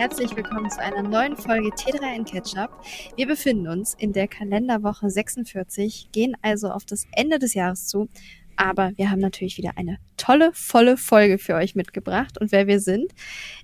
Herzlich willkommen zu einer neuen Folge T3N Ketchup. Wir befinden uns in der Kalenderwoche 46, gehen also auf das Ende des Jahres zu. Aber wir haben natürlich wieder eine tolle, volle Folge für euch mitgebracht. Und wer wir sind,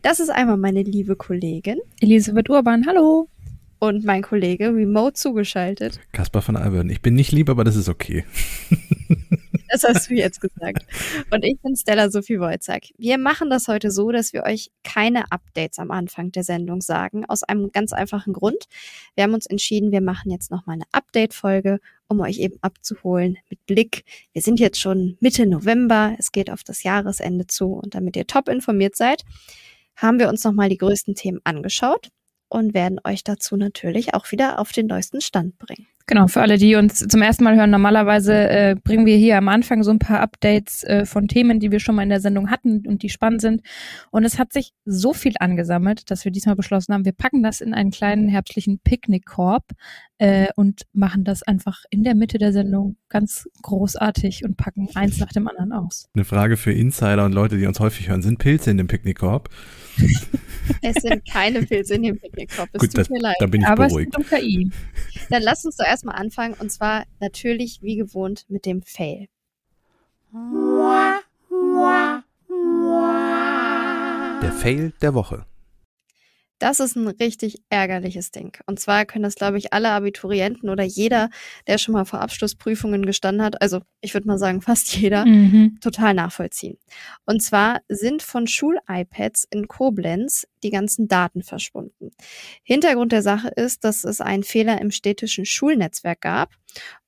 das ist einmal meine liebe Kollegin Elisabeth Urban. Hallo. Und mein Kollege remote zugeschaltet. Kaspar von Alberden. Ich bin nicht lieb, aber das ist okay. Das hast du jetzt gesagt. Und ich bin Stella Sophie Wojcak. Wir machen das heute so, dass wir euch keine Updates am Anfang der Sendung sagen, aus einem ganz einfachen Grund. Wir haben uns entschieden, wir machen jetzt nochmal eine Update-Folge, um euch eben abzuholen mit Blick. Wir sind jetzt schon Mitte November, es geht auf das Jahresende zu und damit ihr top informiert seid, haben wir uns nochmal die größten Themen angeschaut und werden euch dazu natürlich auch wieder auf den neuesten Stand bringen. Genau, für alle, die uns zum ersten Mal hören, normalerweise äh, bringen wir hier am Anfang so ein paar Updates äh, von Themen, die wir schon mal in der Sendung hatten und die spannend sind. Und es hat sich so viel angesammelt, dass wir diesmal beschlossen haben, wir packen das in einen kleinen herbstlichen Picknickkorb äh, und machen das einfach in der Mitte der Sendung ganz großartig und packen eins nach dem anderen aus. Eine Frage für Insider und Leute, die uns häufig hören, sind Pilze in dem Picknickkorb? Es sind keine Pilze in dem Picknickkorb. Es Gut, tut das, mir leid. da bin ich Aber beruhigt. es geht um KI. Dann lasst uns doch erstmal anfangen und zwar natürlich wie gewohnt mit dem Fail. Der Fail der Woche. Das ist ein richtig ärgerliches Ding. Und zwar können das, glaube ich, alle Abiturienten oder jeder, der schon mal vor Abschlussprüfungen gestanden hat, also ich würde mal sagen fast jeder, Mhm. total nachvollziehen. Und zwar sind von Schul-iPads in Koblenz die ganzen Daten verschwunden. Hintergrund der Sache ist, dass es einen Fehler im städtischen Schulnetzwerk gab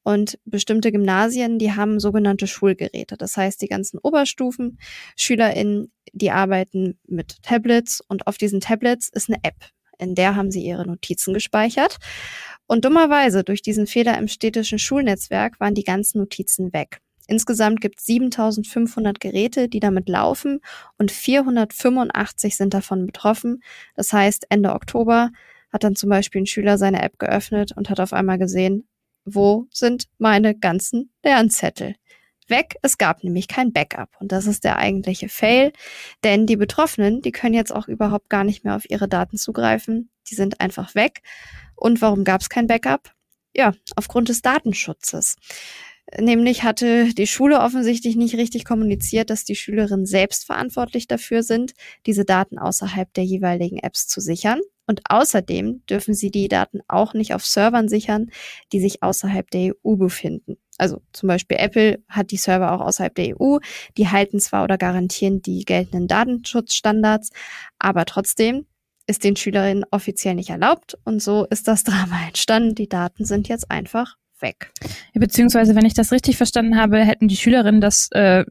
und bestimmte Gymnasien, die haben sogenannte Schulgeräte. Das heißt, die ganzen Oberstufen, SchülerInnen, die arbeiten mit Tablets und auf diesen Tablets ist eine App. In der haben sie ihre Notizen gespeichert. Und dummerweise, durch diesen Fehler im städtischen Schulnetzwerk, waren die ganzen Notizen weg. Insgesamt gibt es 7500 Geräte, die damit laufen und 485 sind davon betroffen. Das heißt, Ende Oktober hat dann zum Beispiel ein Schüler seine App geöffnet und hat auf einmal gesehen, wo sind meine ganzen Lernzettel? Weg, es gab nämlich kein Backup. Und das ist der eigentliche Fail, denn die Betroffenen, die können jetzt auch überhaupt gar nicht mehr auf ihre Daten zugreifen. Die sind einfach weg. Und warum gab es kein Backup? Ja, aufgrund des Datenschutzes. Nämlich hatte die Schule offensichtlich nicht richtig kommuniziert, dass die Schülerinnen selbst verantwortlich dafür sind, diese Daten außerhalb der jeweiligen Apps zu sichern. Und außerdem dürfen sie die Daten auch nicht auf Servern sichern, die sich außerhalb der EU befinden. Also zum Beispiel Apple hat die Server auch außerhalb der EU. Die halten zwar oder garantieren die geltenden Datenschutzstandards, aber trotzdem ist den Schülerinnen offiziell nicht erlaubt. Und so ist das Drama entstanden. Die Daten sind jetzt einfach weg. Beziehungsweise, wenn ich das richtig verstanden habe, hätten die Schülerinnen das äh,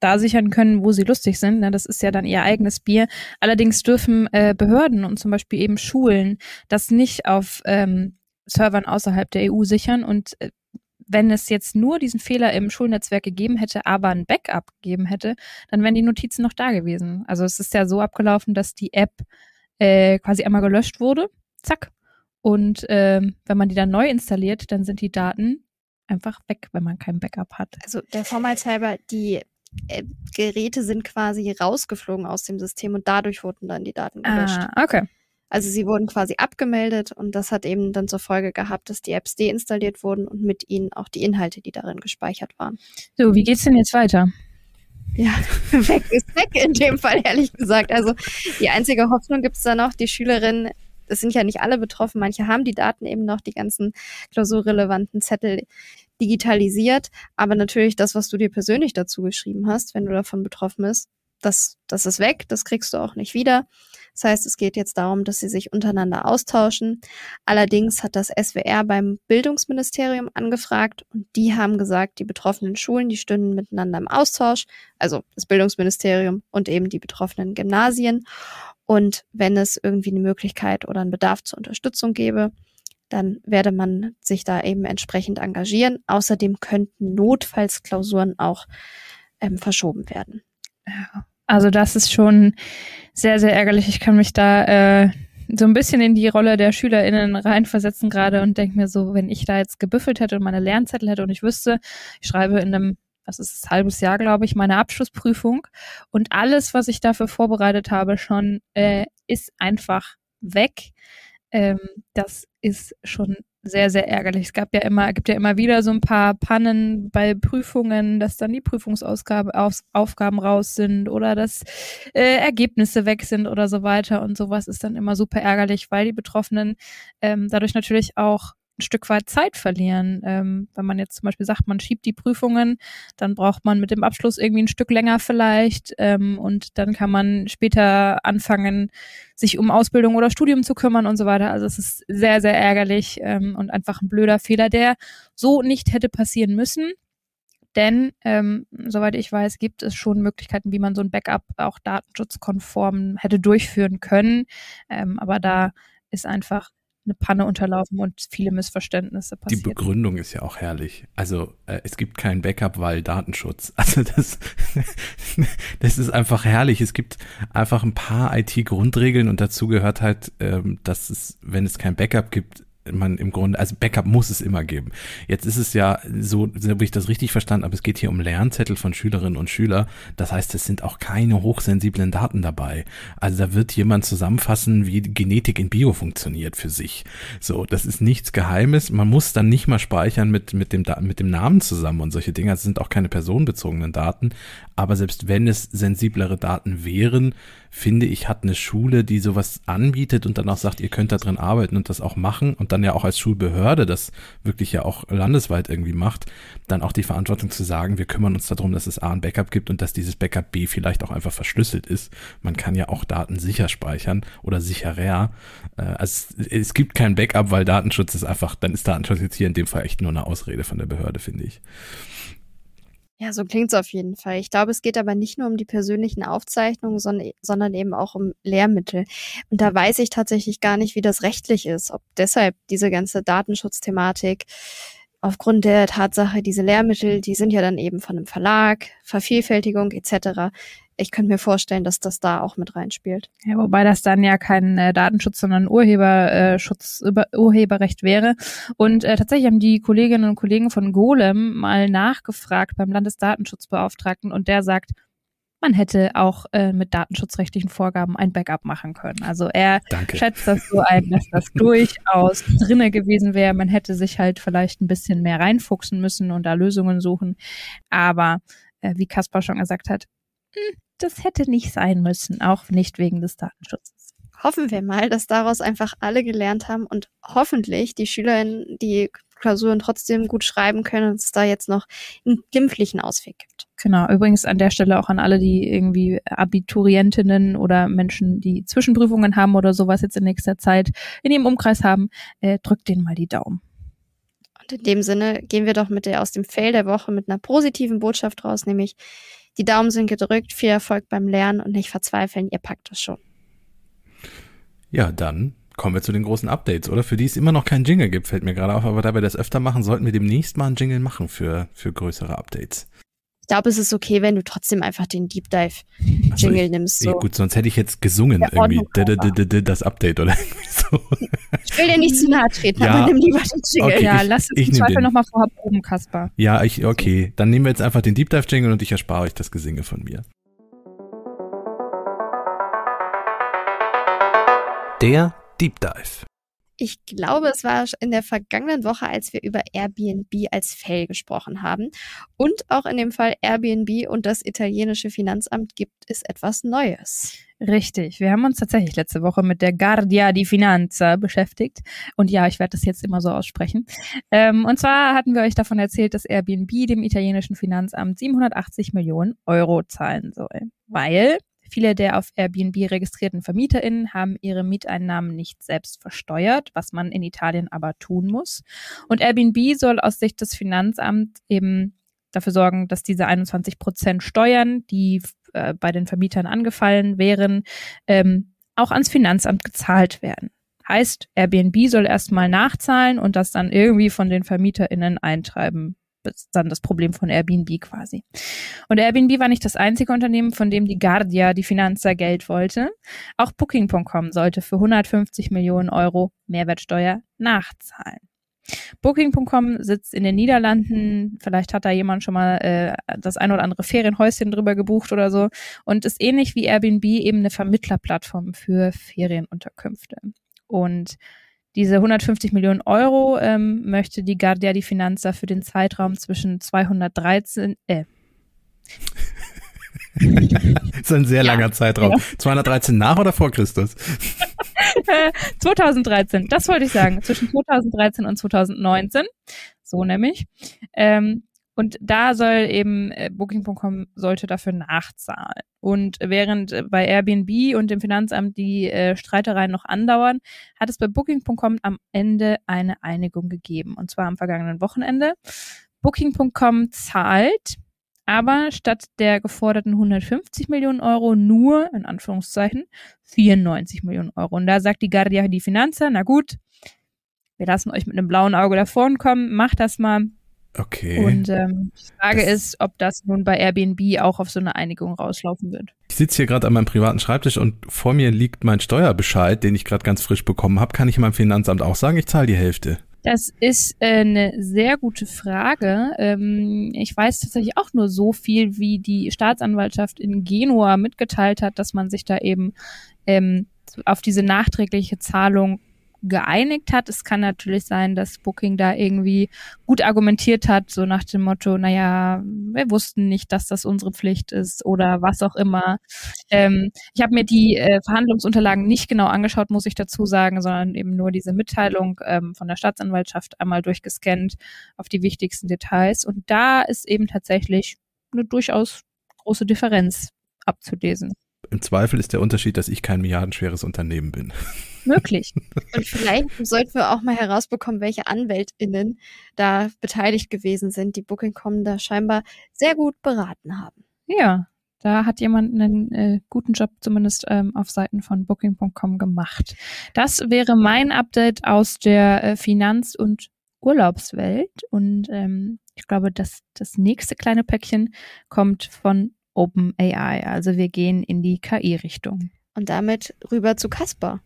da sichern können, wo sie lustig sind. Ne? Das ist ja dann ihr eigenes Bier. Allerdings dürfen äh, Behörden und zum Beispiel eben Schulen das nicht auf ähm, Servern außerhalb der EU sichern. Und äh, wenn es jetzt nur diesen Fehler im Schulnetzwerk gegeben hätte, aber ein Backup gegeben hätte, dann wären die Notizen noch da gewesen. Also es ist ja so abgelaufen, dass die App äh, quasi einmal gelöscht wurde. Zack. Und ähm, wenn man die dann neu installiert, dann sind die Daten einfach weg, wenn man kein Backup hat. Also der Vormalshalber, die äh, Geräte sind quasi rausgeflogen aus dem System und dadurch wurden dann die Daten gelöscht. Ah, okay. Also sie wurden quasi abgemeldet und das hat eben dann zur Folge gehabt, dass die Apps deinstalliert wurden und mit ihnen auch die Inhalte, die darin gespeichert waren. So, wie geht's denn jetzt weiter? Ja, weg ist weg in dem Fall, ehrlich gesagt. Also die einzige Hoffnung gibt's da noch, die Schülerinnen, es sind ja nicht alle betroffen, manche haben die Daten eben noch, die ganzen klausurrelevanten Zettel digitalisiert, aber natürlich das, was du dir persönlich dazu geschrieben hast, wenn du davon betroffen bist, das, das ist weg, das kriegst du auch nicht wieder. Das heißt, es geht jetzt darum, dass sie sich untereinander austauschen. Allerdings hat das SWR beim Bildungsministerium angefragt und die haben gesagt, die betroffenen Schulen, die stünden miteinander im Austausch, also das Bildungsministerium und eben die betroffenen Gymnasien. Und wenn es irgendwie eine Möglichkeit oder einen Bedarf zur Unterstützung gäbe, dann werde man sich da eben entsprechend engagieren. Außerdem könnten notfalls Klausuren auch ähm, verschoben werden. Also das ist schon sehr, sehr ärgerlich. Ich kann mich da äh, so ein bisschen in die Rolle der SchülerInnen reinversetzen gerade und denke mir so, wenn ich da jetzt gebüffelt hätte und meine Lernzettel hätte und ich wüsste, ich schreibe in einem, was ist es, halbes Jahr, glaube ich, meine Abschlussprüfung und alles, was ich dafür vorbereitet habe, schon äh, ist einfach weg. Ähm, das ist schon sehr, sehr ärgerlich. Es gab ja immer, gibt ja immer wieder so ein paar Pannen bei Prüfungen, dass dann die Prüfungsaufgaben raus sind oder dass äh, Ergebnisse weg sind oder so weiter und sowas ist dann immer super ärgerlich, weil die Betroffenen ähm, dadurch natürlich auch ein Stück weit Zeit verlieren. Ähm, wenn man jetzt zum Beispiel sagt, man schiebt die Prüfungen, dann braucht man mit dem Abschluss irgendwie ein Stück länger vielleicht ähm, und dann kann man später anfangen, sich um Ausbildung oder Studium zu kümmern und so weiter. Also es ist sehr, sehr ärgerlich ähm, und einfach ein blöder Fehler, der so nicht hätte passieren müssen. Denn, ähm, soweit ich weiß, gibt es schon Möglichkeiten, wie man so ein Backup auch datenschutzkonform hätte durchführen können. Ähm, aber da ist einfach eine Panne unterlaufen und viele Missverständnisse passiert. Die Begründung ist ja auch herrlich. Also äh, es gibt kein Backup, weil Datenschutz. Also das, das ist einfach herrlich. Es gibt einfach ein paar IT-Grundregeln und dazu gehört halt, ähm, dass es, wenn es kein Backup gibt, man im Grunde, also Backup muss es immer geben. Jetzt ist es ja so, so habe ich das richtig verstanden, aber es geht hier um Lernzettel von Schülerinnen und Schüler. Das heißt, es sind auch keine hochsensiblen Daten dabei. Also da wird jemand zusammenfassen, wie Genetik in Bio funktioniert für sich. So, das ist nichts Geheimes. Man muss dann nicht mal speichern mit, mit dem, mit dem Namen zusammen und solche Dinge. Das sind auch keine personenbezogenen Daten. Aber selbst wenn es sensiblere Daten wären, finde ich, hat eine Schule, die sowas anbietet und dann auch sagt, ihr könnt da drin arbeiten und das auch machen und dann ja auch als Schulbehörde das wirklich ja auch landesweit irgendwie macht, dann auch die Verantwortung zu sagen, wir kümmern uns darum, dass es A ein Backup gibt und dass dieses Backup B vielleicht auch einfach verschlüsselt ist. Man kann ja auch Daten sicher speichern oder sicherer. Äh, also es gibt kein Backup, weil Datenschutz ist einfach, dann ist Datenschutz jetzt hier in dem Fall echt nur eine Ausrede von der Behörde, finde ich. Ja, so klingt's auf jeden Fall. Ich glaube, es geht aber nicht nur um die persönlichen Aufzeichnungen, sondern, sondern eben auch um Lehrmittel. Und da weiß ich tatsächlich gar nicht, wie das rechtlich ist, ob deshalb diese ganze Datenschutzthematik aufgrund der Tatsache, diese Lehrmittel, die sind ja dann eben von einem Verlag, Vervielfältigung etc ich könnte mir vorstellen, dass das da auch mit reinspielt. Ja, wobei das dann ja kein äh, Datenschutz, sondern Urheberschutz, äh, über, Urheberrecht wäre. Und äh, tatsächlich haben die Kolleginnen und Kollegen von Golem mal nachgefragt beim Landesdatenschutzbeauftragten und der sagt, man hätte auch äh, mit datenschutzrechtlichen Vorgaben ein Backup machen können. Also er Danke. schätzt das so ein, dass das durchaus drinne gewesen wäre. Man hätte sich halt vielleicht ein bisschen mehr reinfuchsen müssen und da Lösungen suchen. Aber äh, wie Kaspar schon gesagt hat, hm, das hätte nicht sein müssen, auch nicht wegen des Datenschutzes. Hoffen wir mal, dass daraus einfach alle gelernt haben und hoffentlich die Schülerinnen die Klausuren trotzdem gut schreiben können und es da jetzt noch einen glimpflichen Ausweg gibt. Genau, übrigens an der Stelle auch an alle, die irgendwie Abiturientinnen oder Menschen, die Zwischenprüfungen haben oder sowas jetzt in nächster Zeit in ihrem Umkreis haben, äh, drückt denen mal die Daumen. Und in dem Sinne gehen wir doch mit der aus dem Fail der Woche mit einer positiven Botschaft raus, nämlich die Daumen sind gedrückt, viel Erfolg beim Lernen und nicht verzweifeln, ihr packt es schon. Ja, dann kommen wir zu den großen Updates, oder? Für die es immer noch keinen Jingle gibt, fällt mir gerade auf, aber da wir das öfter machen, sollten wir demnächst mal einen Jingle machen für, für größere Updates. Ich glaube, es ist okay, wenn du trotzdem einfach den Deep Dive Jingle so, nimmst. So. Gut, sonst hätte ich jetzt gesungen irgendwie das Update oder irgendwie so. Ich will dir nicht zu nahe treten, ja, aber nimm lieber den Jingle. Okay, ja, ich, lass es im Zweifel nochmal vorher proben, Kaspar. Ja, ich, okay. Dann nehmen wir jetzt einfach den Deep Dive Jingle und ich erspare euch das Gesinge von mir. Der Deep Dive. Ich glaube, es war in der vergangenen Woche, als wir über Airbnb als Fell gesprochen haben. Und auch in dem Fall Airbnb und das italienische Finanzamt gibt es etwas Neues. Richtig. Wir haben uns tatsächlich letzte Woche mit der Guardia di Finanza beschäftigt. Und ja, ich werde das jetzt immer so aussprechen. Ähm, und zwar hatten wir euch davon erzählt, dass Airbnb dem italienischen Finanzamt 780 Millionen Euro zahlen soll. Weil Viele der auf Airbnb registrierten VermieterInnen haben ihre Mieteinnahmen nicht selbst versteuert, was man in Italien aber tun muss. Und Airbnb soll aus Sicht des Finanzamts eben dafür sorgen, dass diese 21 Prozent Steuern, die äh, bei den Vermietern angefallen wären, ähm, auch ans Finanzamt gezahlt werden. Heißt, Airbnb soll erstmal nachzahlen und das dann irgendwie von den VermieterInnen eintreiben dann das Problem von Airbnb quasi. Und Airbnb war nicht das einzige Unternehmen, von dem die Guardia, die Finanzer, Geld wollte. Auch Booking.com sollte für 150 Millionen Euro Mehrwertsteuer nachzahlen. Booking.com sitzt in den Niederlanden. Vielleicht hat da jemand schon mal äh, das ein oder andere Ferienhäuschen drüber gebucht oder so. Und ist ähnlich wie Airbnb eben eine Vermittlerplattform für Ferienunterkünfte. Und diese 150 Millionen Euro ähm, möchte die Guardia di Finanza für den Zeitraum zwischen 213, äh, das ist ein sehr langer Zeitraum. Ja. 213 nach oder vor Christus? 2013, das wollte ich sagen. Zwischen 2013 und 2019. So nämlich. Ähm, und da soll eben äh, Booking.com sollte dafür nachzahlen. Und während äh, bei Airbnb und dem Finanzamt die äh, Streitereien noch andauern, hat es bei Booking.com am Ende eine Einigung gegeben. Und zwar am vergangenen Wochenende. Booking.com zahlt aber statt der geforderten 150 Millionen Euro nur, in Anführungszeichen, 94 Millionen Euro. Und da sagt die Guardia di Finanza, na gut, wir lassen euch mit einem blauen Auge davor kommen, macht das mal. Okay. Und ähm, die Frage das ist, ob das nun bei Airbnb auch auf so eine Einigung rauslaufen wird. Ich sitze hier gerade an meinem privaten Schreibtisch und vor mir liegt mein Steuerbescheid, den ich gerade ganz frisch bekommen habe. Kann ich meinem Finanzamt auch sagen, ich zahle die Hälfte? Das ist äh, eine sehr gute Frage. Ähm, ich weiß tatsächlich auch nur so viel, wie die Staatsanwaltschaft in Genua mitgeteilt hat, dass man sich da eben ähm, auf diese nachträgliche Zahlung geeinigt hat. Es kann natürlich sein, dass Booking da irgendwie gut argumentiert hat, so nach dem Motto, naja, wir wussten nicht, dass das unsere Pflicht ist oder was auch immer. Ähm, ich habe mir die äh, Verhandlungsunterlagen nicht genau angeschaut, muss ich dazu sagen, sondern eben nur diese Mitteilung ähm, von der Staatsanwaltschaft einmal durchgescannt auf die wichtigsten Details. Und da ist eben tatsächlich eine durchaus große Differenz abzulesen. Im Zweifel ist der Unterschied, dass ich kein milliardenschweres Unternehmen bin. Möglich. Und vielleicht sollten wir auch mal herausbekommen, welche AnwältInnen da beteiligt gewesen sind, die Booking.com da scheinbar sehr gut beraten haben. Ja, da hat jemand einen äh, guten Job zumindest ähm, auf Seiten von Booking.com gemacht. Das wäre mein Update aus der äh, Finanz- und Urlaubswelt. Und ähm, ich glaube, dass das nächste kleine Päckchen kommt von OpenAI. Also wir gehen in die KI-Richtung. Und damit rüber zu Casper.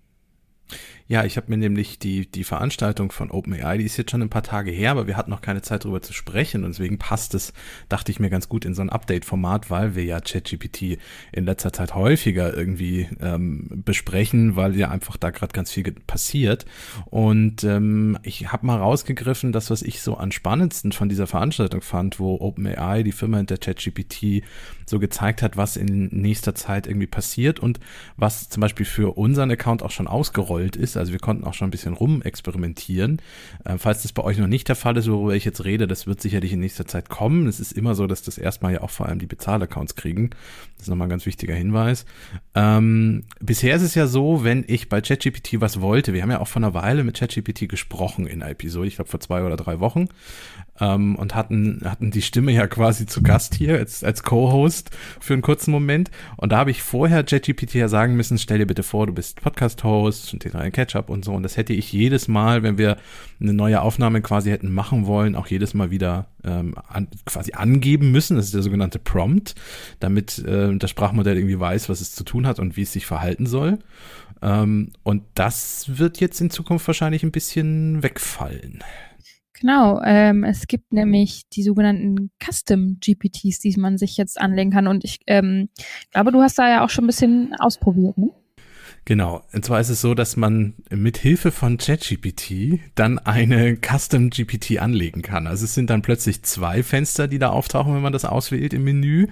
Ja, ich habe mir nämlich die, die Veranstaltung von OpenAI, die ist jetzt schon ein paar Tage her, aber wir hatten noch keine Zeit darüber zu sprechen und deswegen passt es, dachte ich mir ganz gut in so ein Update-Format, weil wir ja ChatGPT in letzter Zeit häufiger irgendwie ähm, besprechen, weil ja einfach da gerade ganz viel passiert. Und ähm, ich habe mal rausgegriffen, das, was ich so am spannendsten von dieser Veranstaltung fand, wo OpenAI, die Firma hinter ChatGPT, so gezeigt hat, was in nächster Zeit irgendwie passiert und was zum Beispiel für unseren Account auch schon ausgerollt ist also wir konnten auch schon ein bisschen rumexperimentieren. Äh, falls das bei euch noch nicht der Fall ist, worüber ich jetzt rede, das wird sicherlich in nächster Zeit kommen. Es ist immer so, dass das erstmal ja auch vor allem die Bezahlaccounts kriegen. Das ist nochmal ein ganz wichtiger Hinweis. Ähm, bisher ist es ja so, wenn ich bei ChatGPT was wollte, wir haben ja auch vor einer Weile mit ChatGPT gesprochen in einer Episode, ich glaube vor zwei oder drei Wochen, ähm, und hatten, hatten die Stimme ja quasi zu Gast hier als, als Co-Host für einen kurzen Moment. Und da habe ich vorher ChatGPT ja sagen müssen, stell dir bitte vor, du bist Podcast-Host und ein Catch-up und so. Und das hätte ich jedes Mal, wenn wir eine neue Aufnahme quasi hätten machen wollen, auch jedes Mal wieder ähm, an, quasi angeben müssen. Das ist der sogenannte Prompt, damit äh, das Sprachmodell irgendwie weiß, was es zu tun hat und wie es sich verhalten soll. Ähm, und das wird jetzt in Zukunft wahrscheinlich ein bisschen wegfallen. Genau, ähm, es gibt nämlich die sogenannten Custom GPTs, die man sich jetzt anlegen kann. Und ich ähm, glaube, du hast da ja auch schon ein bisschen ausprobiert, ne? Genau. Und zwar ist es so, dass man mit Hilfe von ChatGPT dann eine Custom GPT anlegen kann. Also es sind dann plötzlich zwei Fenster, die da auftauchen, wenn man das auswählt im Menü.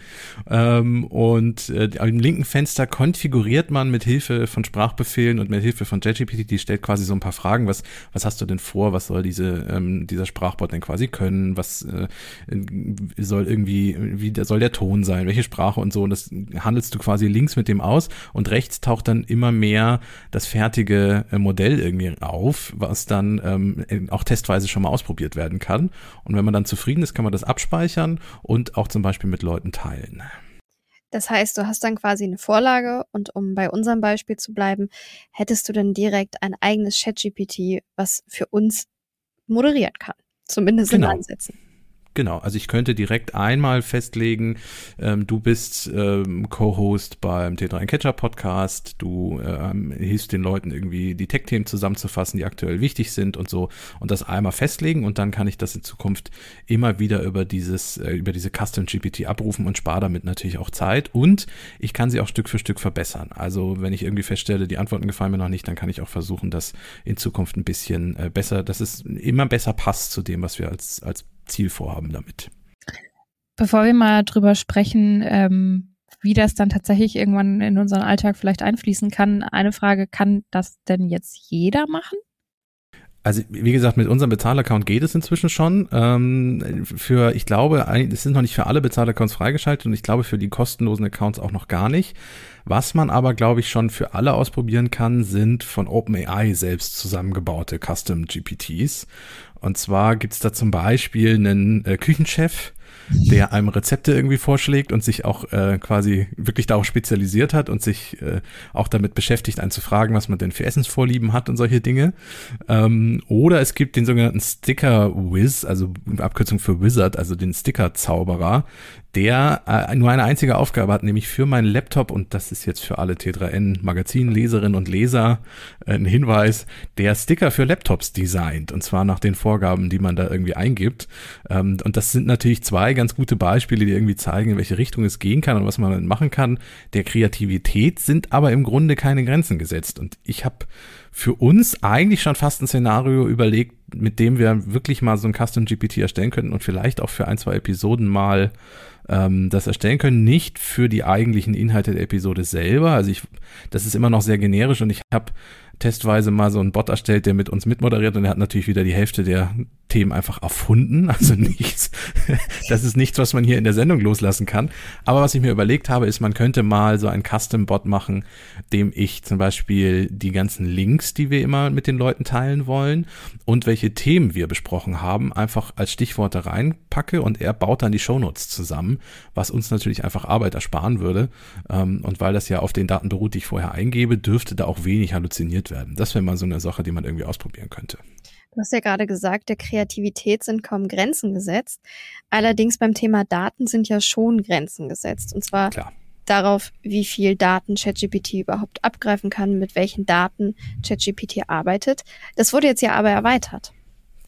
Ähm, und äh, im linken Fenster konfiguriert man mit Hilfe von Sprachbefehlen und mit Hilfe von ChatGPT, die stellt quasi so ein paar Fragen. Was, was hast du denn vor? Was soll diese, ähm, dieser Sprachbot denn quasi können? Was äh, soll irgendwie, wie soll der Ton sein? Welche Sprache und so? Und das handelst du quasi links mit dem aus und rechts taucht dann immer mehr mehr das fertige äh, Modell irgendwie auf, was dann ähm, auch testweise schon mal ausprobiert werden kann. Und wenn man dann zufrieden ist, kann man das abspeichern und auch zum Beispiel mit Leuten teilen. Das heißt, du hast dann quasi eine Vorlage und um bei unserem Beispiel zu bleiben, hättest du dann direkt ein eigenes ChatGPT, was für uns moderieren kann. Zumindest genau. in Ansätzen. Genau, also ich könnte direkt einmal festlegen, ähm, du bist ähm, Co-Host beim T3 Catcher Podcast, du ähm, hilfst den Leuten irgendwie die Tech-Themen zusammenzufassen, die aktuell wichtig sind und so und das einmal festlegen und dann kann ich das in Zukunft immer wieder über dieses, äh, über diese Custom GPT abrufen und spare damit natürlich auch Zeit und ich kann sie auch Stück für Stück verbessern. Also wenn ich irgendwie feststelle, die Antworten gefallen mir noch nicht, dann kann ich auch versuchen, das in Zukunft ein bisschen äh, besser, dass es immer besser passt zu dem, was wir als, als Zielvorhaben damit. Bevor wir mal drüber sprechen, ähm, wie das dann tatsächlich irgendwann in unseren Alltag vielleicht einfließen kann, eine Frage, kann das denn jetzt jeder machen? Also wie gesagt, mit unserem Bezahlaccount geht es inzwischen schon. Ähm, für, ich glaube, es sind noch nicht für alle Bezahlaccounts freigeschaltet und ich glaube für die kostenlosen Accounts auch noch gar nicht. Was man aber, glaube ich, schon für alle ausprobieren kann, sind von OpenAI selbst zusammengebaute Custom GPTs. Und zwar gibt's da zum Beispiel einen äh, Küchenchef, der einem Rezepte irgendwie vorschlägt und sich auch äh, quasi wirklich darauf spezialisiert hat und sich äh, auch damit beschäftigt, einen zu fragen, was man denn für Essensvorlieben hat und solche Dinge. Ähm, oder es gibt den sogenannten Sticker Wiz, also Abkürzung für Wizard, also den Sticker Zauberer, der äh, nur eine einzige Aufgabe hat, nämlich für meinen Laptop, und das ist jetzt für alle T3N Magazinleserinnen und Leser äh, ein Hinweis, der Sticker für Laptops designt, und zwar nach den Vorgaben, die man da irgendwie eingibt. Ähm, und das sind natürlich zwei ganz gute Beispiele, die irgendwie zeigen, in welche Richtung es gehen kann und was man machen kann. Der Kreativität sind aber im Grunde keine Grenzen gesetzt. Und ich habe für uns eigentlich schon fast ein Szenario überlegt, mit dem wir wirklich mal so ein Custom GPT erstellen könnten und vielleicht auch für ein, zwei Episoden mal ähm, das erstellen können, nicht für die eigentlichen Inhalte der Episode selber. Also ich, das ist immer noch sehr generisch und ich habe testweise mal so einen Bot erstellt, der mit uns mitmoderiert und er hat natürlich wieder die Hälfte der Themen einfach erfunden. Also nichts, das ist nichts, was man hier in der Sendung loslassen kann. Aber was ich mir überlegt habe, ist, man könnte mal so einen Custom-Bot machen, dem ich zum Beispiel die ganzen Links, die wir immer mit den Leuten teilen wollen und welche Themen wir besprochen haben, einfach als Stichworte reinpacke und er baut dann die Shownotes zusammen, was uns natürlich einfach Arbeit ersparen würde. Ähm, und weil das ja auf den Daten beruht, die ich vorher eingebe, dürfte da auch wenig halluziniert werden. Das wäre mal so eine Sache, die man irgendwie ausprobieren könnte. Du hast ja gerade gesagt, der Kreativität sind kaum Grenzen gesetzt. Allerdings beim Thema Daten sind ja schon Grenzen gesetzt. Und zwar Klar. darauf, wie viel Daten ChatGPT überhaupt abgreifen kann, mit welchen Daten ChatGPT arbeitet. Das wurde jetzt ja aber erweitert.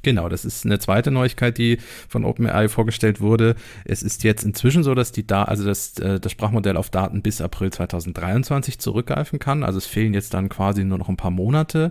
Genau, das ist eine zweite Neuigkeit, die von OpenAI vorgestellt wurde. Es ist jetzt inzwischen so, dass die da, also das, äh, das Sprachmodell auf Daten bis April 2023 zurückgreifen kann. Also es fehlen jetzt dann quasi nur noch ein paar Monate.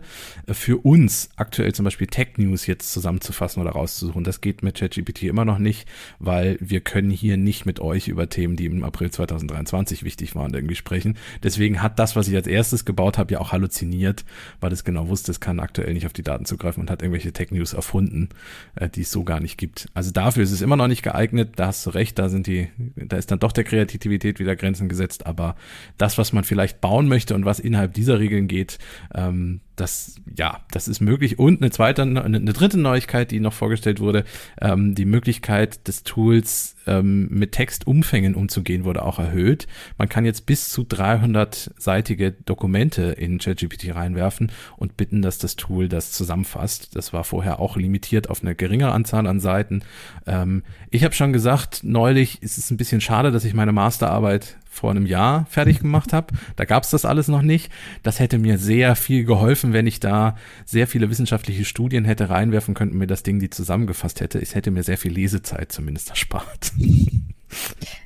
Für uns aktuell zum Beispiel Tech News jetzt zusammenzufassen oder rauszusuchen, das geht mit ChatGPT immer noch nicht, weil wir können hier nicht mit euch über Themen, die im April 2023 wichtig waren, irgendwie sprechen. Deswegen hat das, was ich als erstes gebaut habe, ja auch halluziniert, weil es genau wusste, es kann aktuell nicht auf die Daten zugreifen und hat irgendwelche Tech News erfunden erfunden, äh, die es so gar nicht gibt. Also dafür ist es immer noch nicht geeignet, da hast du recht, da sind die, da ist dann doch der Kreativität wieder Grenzen gesetzt, aber das, was man vielleicht bauen möchte und was innerhalb dieser Regeln geht, ähm, das, ja, das ist möglich. Und eine zweite, eine, dritte Neuigkeit, die noch vorgestellt wurde, ähm, die Möglichkeit des Tools ähm, mit Textumfängen umzugehen, wurde auch erhöht. Man kann jetzt bis zu 300-seitige Dokumente in ChatGPT reinwerfen und bitten, dass das Tool das zusammenfasst. Das war vorher auch limitiert auf eine geringere Anzahl an Seiten. Ähm, ich habe schon gesagt, neulich ist es ein bisschen schade, dass ich meine Masterarbeit vor einem Jahr fertig gemacht habe. Da gab es das alles noch nicht. Das hätte mir sehr viel geholfen, wenn ich da sehr viele wissenschaftliche Studien hätte reinwerfen können und mir das Ding die zusammengefasst hätte. Es hätte mir sehr viel Lesezeit zumindest erspart.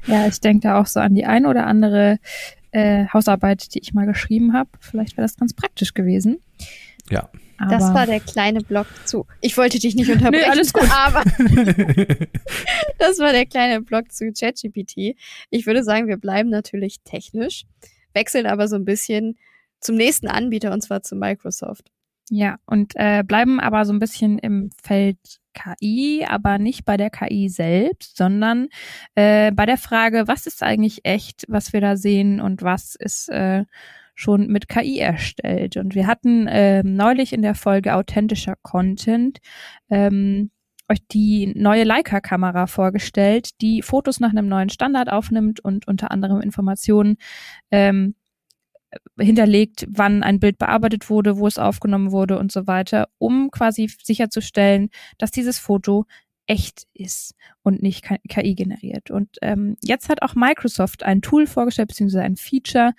Ja, ich denke da auch so an die ein oder andere äh, Hausarbeit, die ich mal geschrieben habe. Vielleicht wäre das ganz praktisch gewesen. Ja. Aber das war der kleine Block zu. Ich wollte dich nicht unterbrechen, nee, alles gut. aber das war der kleine Block zu ChatGPT. Ich würde sagen, wir bleiben natürlich technisch, wechseln aber so ein bisschen zum nächsten Anbieter und zwar zu Microsoft. Ja, und äh, bleiben aber so ein bisschen im Feld KI, aber nicht bei der KI selbst, sondern äh, bei der Frage, was ist eigentlich echt, was wir da sehen und was ist äh, schon mit KI erstellt. Und wir hatten ähm, neulich in der Folge authentischer Content ähm, euch die neue Leica-Kamera vorgestellt, die Fotos nach einem neuen Standard aufnimmt und unter anderem Informationen ähm, hinterlegt, wann ein Bild bearbeitet wurde, wo es aufgenommen wurde und so weiter, um quasi sicherzustellen, dass dieses Foto echt ist und nicht KI generiert. Und ähm, jetzt hat auch Microsoft ein Tool vorgestellt, beziehungsweise ein Feature,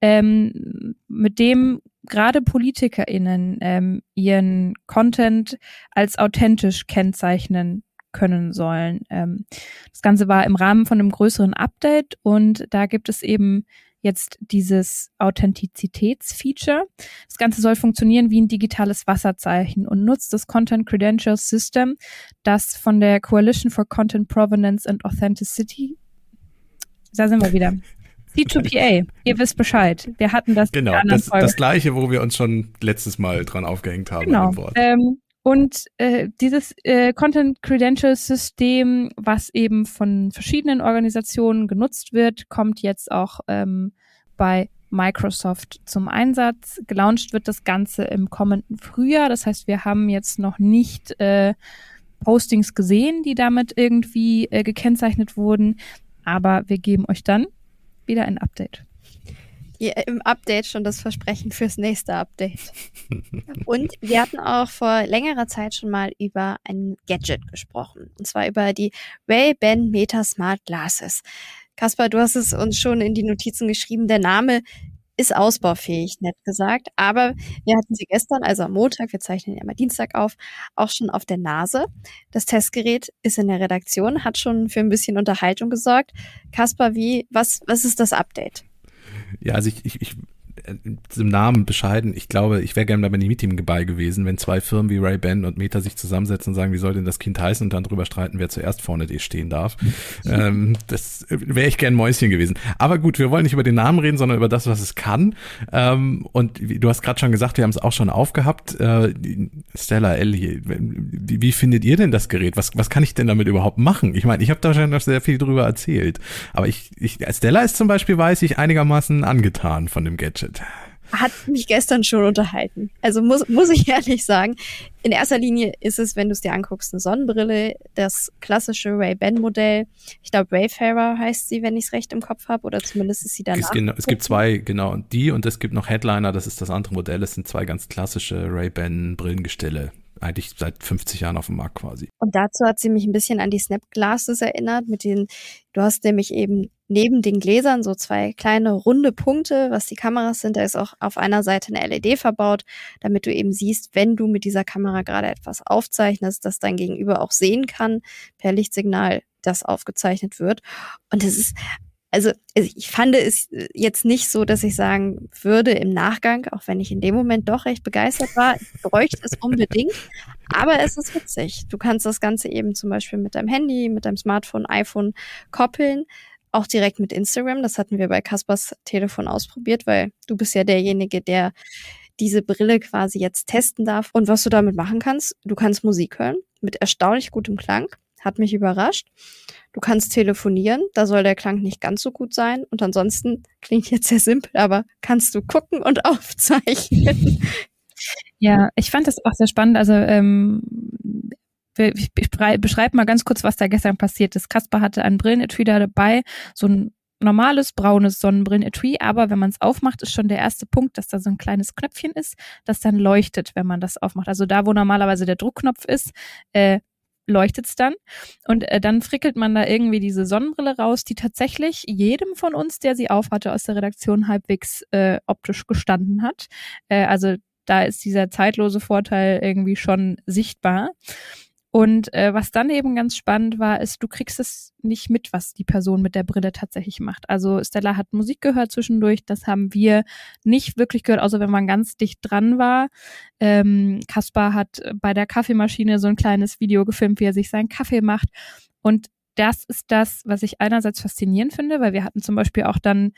ähm, mit dem gerade PolitikerInnen ähm, ihren Content als authentisch kennzeichnen können sollen. Ähm, das Ganze war im Rahmen von einem größeren Update und da gibt es eben jetzt dieses Authentizitätsfeature. Das Ganze soll funktionieren wie ein digitales Wasserzeichen und nutzt das Content Credentials System, das von der Coalition for Content Provenance and Authenticity, da sind wir wieder. C2PA, ihr wisst Bescheid. Wir hatten das. Genau, das, das gleiche, wo wir uns schon letztes Mal dran aufgehängt haben. Genau. Ähm, und äh, dieses äh, Content Credentials System, was eben von verschiedenen Organisationen genutzt wird, kommt jetzt auch ähm, bei Microsoft zum Einsatz. Gelauncht wird das Ganze im kommenden Frühjahr. Das heißt, wir haben jetzt noch nicht äh, Postings gesehen, die damit irgendwie äh, gekennzeichnet wurden. Aber wir geben euch dann wieder ein Update im Update schon das Versprechen fürs nächste Update. Und wir hatten auch vor längerer Zeit schon mal über ein Gadget gesprochen. Und zwar über die Ray-Ban Meta Smart Glasses. Kaspar, du hast es uns schon in die Notizen geschrieben. Der Name ist ausbaufähig, nett gesagt. Aber wir hatten sie gestern, also am Montag, wir zeichnen ja mal Dienstag auf, auch schon auf der Nase. Das Testgerät ist in der Redaktion, hat schon für ein bisschen Unterhaltung gesorgt. Kaspar, wie, was, was ist das Update? Ja, also ich, ich, ich im Namen bescheiden, ich glaube, ich wäre gerne bei einem Meeting dabei gewesen, wenn zwei Firmen wie Ray-Ban und Meta sich zusammensetzen und sagen, wie soll denn das Kind heißen und dann drüber streiten, wer zuerst vorne stehen darf. ähm, das wäre ich gern Mäuschen gewesen. Aber gut, wir wollen nicht über den Namen reden, sondern über das, was es kann. Ähm, und du hast gerade schon gesagt, wir haben es auch schon aufgehabt. Äh, Stella, Ellie, wie, wie, findet ihr denn das Gerät? Was, was kann ich denn damit überhaupt machen? Ich meine, ich habe da schon noch sehr viel drüber erzählt. Aber ich, ich, Stella ist zum Beispiel, weiß ich, einigermaßen angetan von dem Gadget hat mich gestern schon unterhalten. Also muss, muss ich ehrlich sagen. In erster Linie ist es, wenn du es dir anguckst, eine Sonnenbrille, das klassische Ray-Ban-Modell. Ich glaube, Wayfarer heißt sie, wenn ich es recht im Kopf habe, oder zumindest ist sie danach. Es, genau, es gibt zwei, genau, die und es gibt noch Headliner, das ist das andere Modell. Es sind zwei ganz klassische Ray-Ban-Brillengestelle eigentlich seit 50 Jahren auf dem Markt quasi. Und dazu hat sie mich ein bisschen an die Snap Glasses erinnert, mit den, du hast nämlich eben neben den Gläsern so zwei kleine runde Punkte, was die Kameras sind. Da ist auch auf einer Seite eine LED verbaut, damit du eben siehst, wenn du mit dieser Kamera gerade etwas aufzeichnest, dass dein Gegenüber auch sehen kann per Lichtsignal, das aufgezeichnet wird. Und es ist also ich fand es jetzt nicht so, dass ich sagen würde im Nachgang, auch wenn ich in dem Moment doch recht begeistert war, ich bräuchte es unbedingt. Aber es ist witzig. Du kannst das Ganze eben zum Beispiel mit deinem Handy, mit deinem Smartphone, iPhone koppeln. Auch direkt mit Instagram. Das hatten wir bei Kaspers Telefon ausprobiert, weil du bist ja derjenige, der diese Brille quasi jetzt testen darf. Und was du damit machen kannst, du kannst Musik hören mit erstaunlich gutem Klang. Hat mich überrascht. Du kannst telefonieren, da soll der Klang nicht ganz so gut sein. Und ansonsten klingt jetzt sehr simpel, aber kannst du gucken und aufzeichnen. Ja, ich fand das auch sehr spannend. Also ähm, ich beschreibe mal ganz kurz, was da gestern passiert ist. Kasper hatte ein Brillenetui da dabei, so ein normales braunes Sonnenbrillenetui, aber wenn man es aufmacht, ist schon der erste Punkt, dass da so ein kleines Knöpfchen ist, das dann leuchtet, wenn man das aufmacht. Also da, wo normalerweise der Druckknopf ist, äh, leuchtet's dann. Und äh, dann frickelt man da irgendwie diese Sonnenbrille raus, die tatsächlich jedem von uns, der sie aufhatte, aus der Redaktion halbwegs äh, optisch gestanden hat. Äh, also da ist dieser zeitlose Vorteil irgendwie schon sichtbar. Und äh, was dann eben ganz spannend war, ist, du kriegst es nicht mit, was die Person mit der Brille tatsächlich macht. Also Stella hat Musik gehört zwischendurch, das haben wir nicht wirklich gehört, außer wenn man ganz dicht dran war. Ähm, Kaspar hat bei der Kaffeemaschine so ein kleines Video gefilmt, wie er sich seinen Kaffee macht. Und das ist das, was ich einerseits faszinierend finde, weil wir hatten zum Beispiel auch dann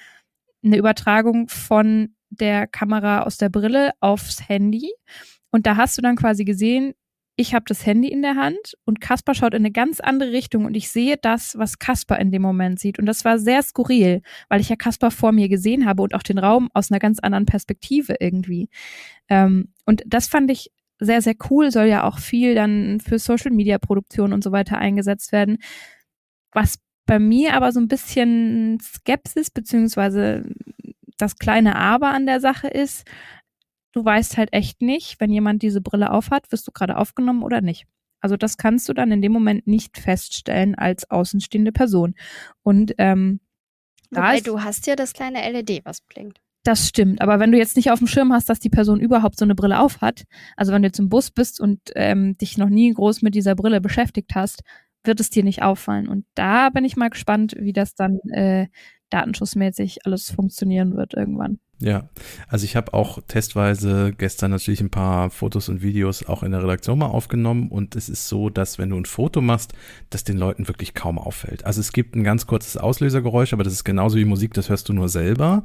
eine Übertragung von der Kamera aus der Brille aufs Handy. Und da hast du dann quasi gesehen, ich habe das Handy in der Hand und Kasper schaut in eine ganz andere Richtung und ich sehe das, was Kasper in dem Moment sieht. Und das war sehr skurril, weil ich ja Kasper vor mir gesehen habe und auch den Raum aus einer ganz anderen Perspektive irgendwie. Ähm, und das fand ich sehr, sehr cool, soll ja auch viel dann für Social Media Produktion und so weiter eingesetzt werden. Was bei mir aber so ein bisschen Skepsis beziehungsweise das kleine Aber an der Sache ist, du weißt halt echt nicht, wenn jemand diese Brille aufhat, wirst du gerade aufgenommen oder nicht. Also das kannst du dann in dem Moment nicht feststellen als außenstehende Person. Und ähm, Wobei, du hast ja das kleine LED, was blinkt. Das stimmt, aber wenn du jetzt nicht auf dem Schirm hast, dass die Person überhaupt so eine Brille auf hat, also wenn du jetzt im Bus bist und ähm, dich noch nie groß mit dieser Brille beschäftigt hast, wird es dir nicht auffallen. Und da bin ich mal gespannt, wie das dann äh, datenschutzmäßig alles funktionieren wird irgendwann. Ja, also ich habe auch testweise gestern natürlich ein paar Fotos und Videos auch in der Redaktion mal aufgenommen und es ist so, dass wenn du ein Foto machst, das den Leuten wirklich kaum auffällt. Also es gibt ein ganz kurzes Auslösergeräusch, aber das ist genauso wie Musik, das hörst du nur selber.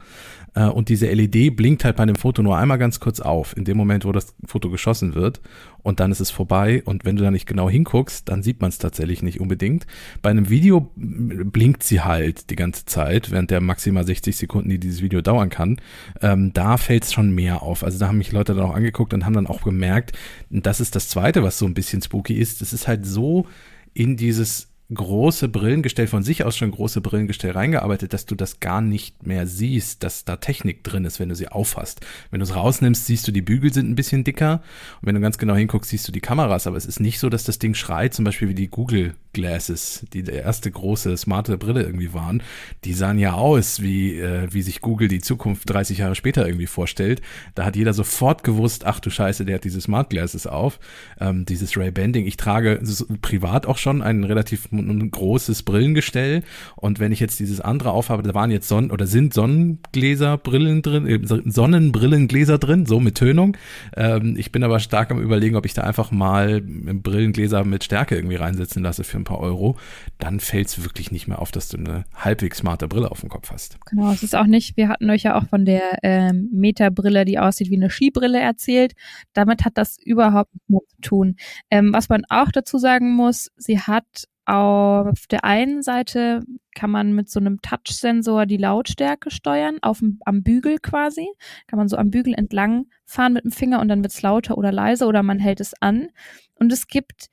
Äh, und diese LED blinkt halt bei dem Foto nur einmal ganz kurz auf, in dem Moment, wo das Foto geschossen wird und dann ist es vorbei und wenn du da nicht genau hinguckst, dann sieht man es tatsächlich nicht unbedingt. Bei einem Video blinkt sie halt die ganze Zeit, während der maximal 60 Sekunden, die dieses Video dauern kann ähm, da fällt es schon mehr auf. Also da haben mich Leute dann auch angeguckt und haben dann auch gemerkt, das ist das Zweite, was so ein bisschen spooky ist. Es ist halt so in dieses große Brillengestell, von sich aus schon große Brillengestell reingearbeitet, dass du das gar nicht mehr siehst, dass da Technik drin ist, wenn du sie aufhast. Wenn du es rausnimmst, siehst du, die Bügel sind ein bisschen dicker. Und wenn du ganz genau hinguckst, siehst du die Kameras. Aber es ist nicht so, dass das Ding schreit, zum Beispiel wie die Google Glasses, die der erste große smarte Brille irgendwie waren. Die sahen ja aus, wie, äh, wie sich Google die Zukunft 30 Jahre später irgendwie vorstellt. Da hat jeder sofort gewusst, ach du Scheiße, der hat diese Smart Glasses auf. Ähm, dieses Ray Bending. Ich trage privat auch schon ein relativ großes Brillengestell. Und wenn ich jetzt dieses andere aufhabe, da waren jetzt Sonnen oder sind Sonnengläserbrillen drin, äh, Sonnenbrillengläser drin, so mit Tönung. Ähm, ich bin aber stark am überlegen, ob ich da einfach mal Brillengläser mit Stärke irgendwie reinsetzen lasse für ein paar Euro. Dann fällt es wirklich nicht mehr auf, dass du eine halbwegs smarte Brille auf dem Kopf hast. Genau, es ist auch nicht, wir hatten euch ja auch von der ähm, Meta-Brille, die aussieht wie eine Skibrille erzählt. Damit hat das überhaupt nichts zu tun. Ähm, was man auch dazu sagen muss, sie hat auf der einen Seite kann man mit so einem Touch-Sensor die Lautstärke steuern, auf dem, am Bügel quasi. Kann man so am Bügel entlang fahren mit dem Finger und dann wird es lauter oder leiser oder man hält es an. Und es gibt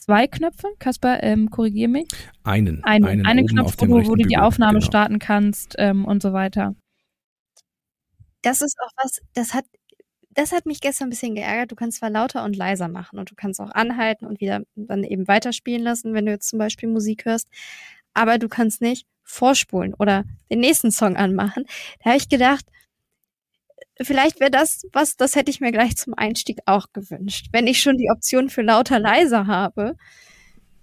zwei Knöpfe. Kasper, ähm, korrigier mich. Einen. Einen, einen, einen Knopf, wo, wo du die Aufnahme genau. starten kannst ähm, und so weiter. Das ist auch was, das hat das hat mich gestern ein bisschen geärgert. Du kannst zwar lauter und leiser machen und du kannst auch anhalten und wieder dann eben weiterspielen lassen, wenn du jetzt zum Beispiel Musik hörst, aber du kannst nicht vorspulen oder den nächsten Song anmachen. Da habe ich gedacht, vielleicht wäre das was, das hätte ich mir gleich zum Einstieg auch gewünscht. Wenn ich schon die Option für lauter leiser habe,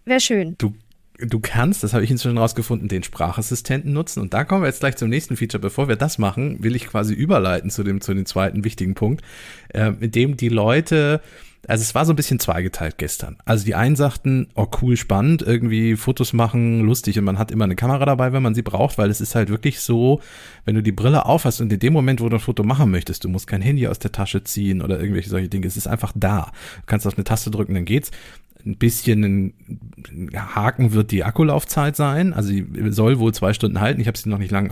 wäre schön. Du du kannst, das habe ich inzwischen rausgefunden, den Sprachassistenten nutzen. Und da kommen wir jetzt gleich zum nächsten Feature. Bevor wir das machen, will ich quasi überleiten zu dem, zu dem zweiten wichtigen Punkt, äh, mit dem die Leute also es war so ein bisschen zweigeteilt gestern. Also die einen sagten, oh cool, spannend, irgendwie Fotos machen, lustig und man hat immer eine Kamera dabei, wenn man sie braucht, weil es ist halt wirklich so, wenn du die Brille aufhast und in dem Moment, wo du ein Foto machen möchtest, du musst kein Handy aus der Tasche ziehen oder irgendwelche solche Dinge, es ist einfach da. Du kannst auf eine Taste drücken, dann geht's ein bisschen ein Haken wird die Akkulaufzeit sein. Also sie soll wohl zwei Stunden halten. Ich habe sie noch nicht lang,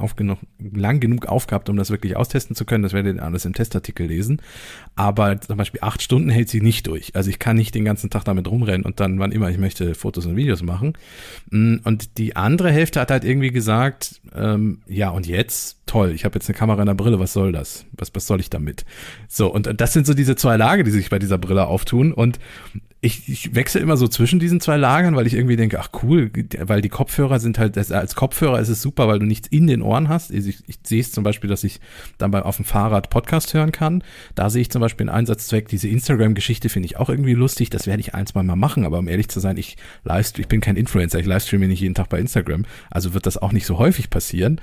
lang genug aufgehabt, um das wirklich austesten zu können. Das werdet ihr alles im Testartikel lesen. Aber zum Beispiel acht Stunden hält sie nicht durch. Also ich kann nicht den ganzen Tag damit rumrennen und dann, wann immer ich möchte, Fotos und Videos machen. Mm, und die andere Hälfte hat halt irgendwie gesagt, ähm, ja und jetzt? Toll, ich habe jetzt eine Kamera in der Brille, was soll das? Was, was soll ich damit? So, und das sind so diese zwei Lager, die sich bei dieser Brille auftun. Und ich, ich wechsle immer so zwischen diesen zwei Lagern, weil ich irgendwie denke, ach cool, weil die Kopfhörer sind halt, als Kopfhörer ist es super, weil du nichts in den Ohren hast. Ich, ich, sehe es zum Beispiel, dass ich dann bei, auf dem Fahrrad Podcast hören kann. Da sehe ich zum Beispiel einen Einsatzzweck. Diese Instagram-Geschichte finde ich auch irgendwie lustig. Das werde ich ein, zwei Mal machen, aber um ehrlich zu sein, ich livestream, ich bin kein Influencer, ich livestreame nicht jeden Tag bei Instagram. Also wird das auch nicht so häufig passieren.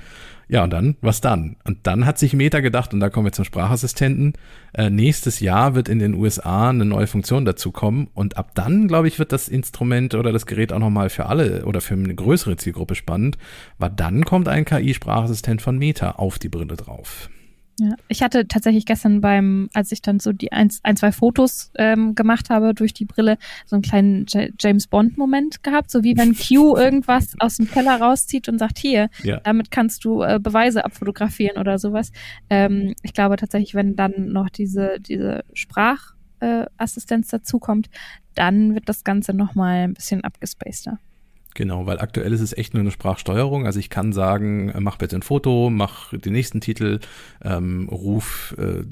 Ja, und dann, was dann? Und dann hat sich Meta gedacht, und da kommen wir zum Sprachassistenten, äh, nächstes Jahr wird in den USA eine neue Funktion dazu kommen. Und ab dann, glaube ich, wird das Instrument oder das Gerät auch nochmal für alle oder für eine größere Zielgruppe spannend, weil dann kommt ein KI-Sprachassistent von Meta auf die Brille drauf. Ja, ich hatte tatsächlich gestern beim, als ich dann so die ein, ein zwei Fotos ähm, gemacht habe durch die Brille, so einen kleinen J James Bond-Moment gehabt, so wie wenn Q irgendwas aus dem Keller rauszieht und sagt, hier, ja. damit kannst du äh, Beweise abfotografieren oder sowas. Ähm, ich glaube tatsächlich, wenn dann noch diese, diese Sprachassistenz äh, dazukommt, dann wird das Ganze nochmal ein bisschen abgespaceder. Genau, weil aktuell ist es echt nur eine Sprachsteuerung. Also ich kann sagen, äh, mach bitte ein Foto, mach den nächsten Titel, ähm, ruf äh,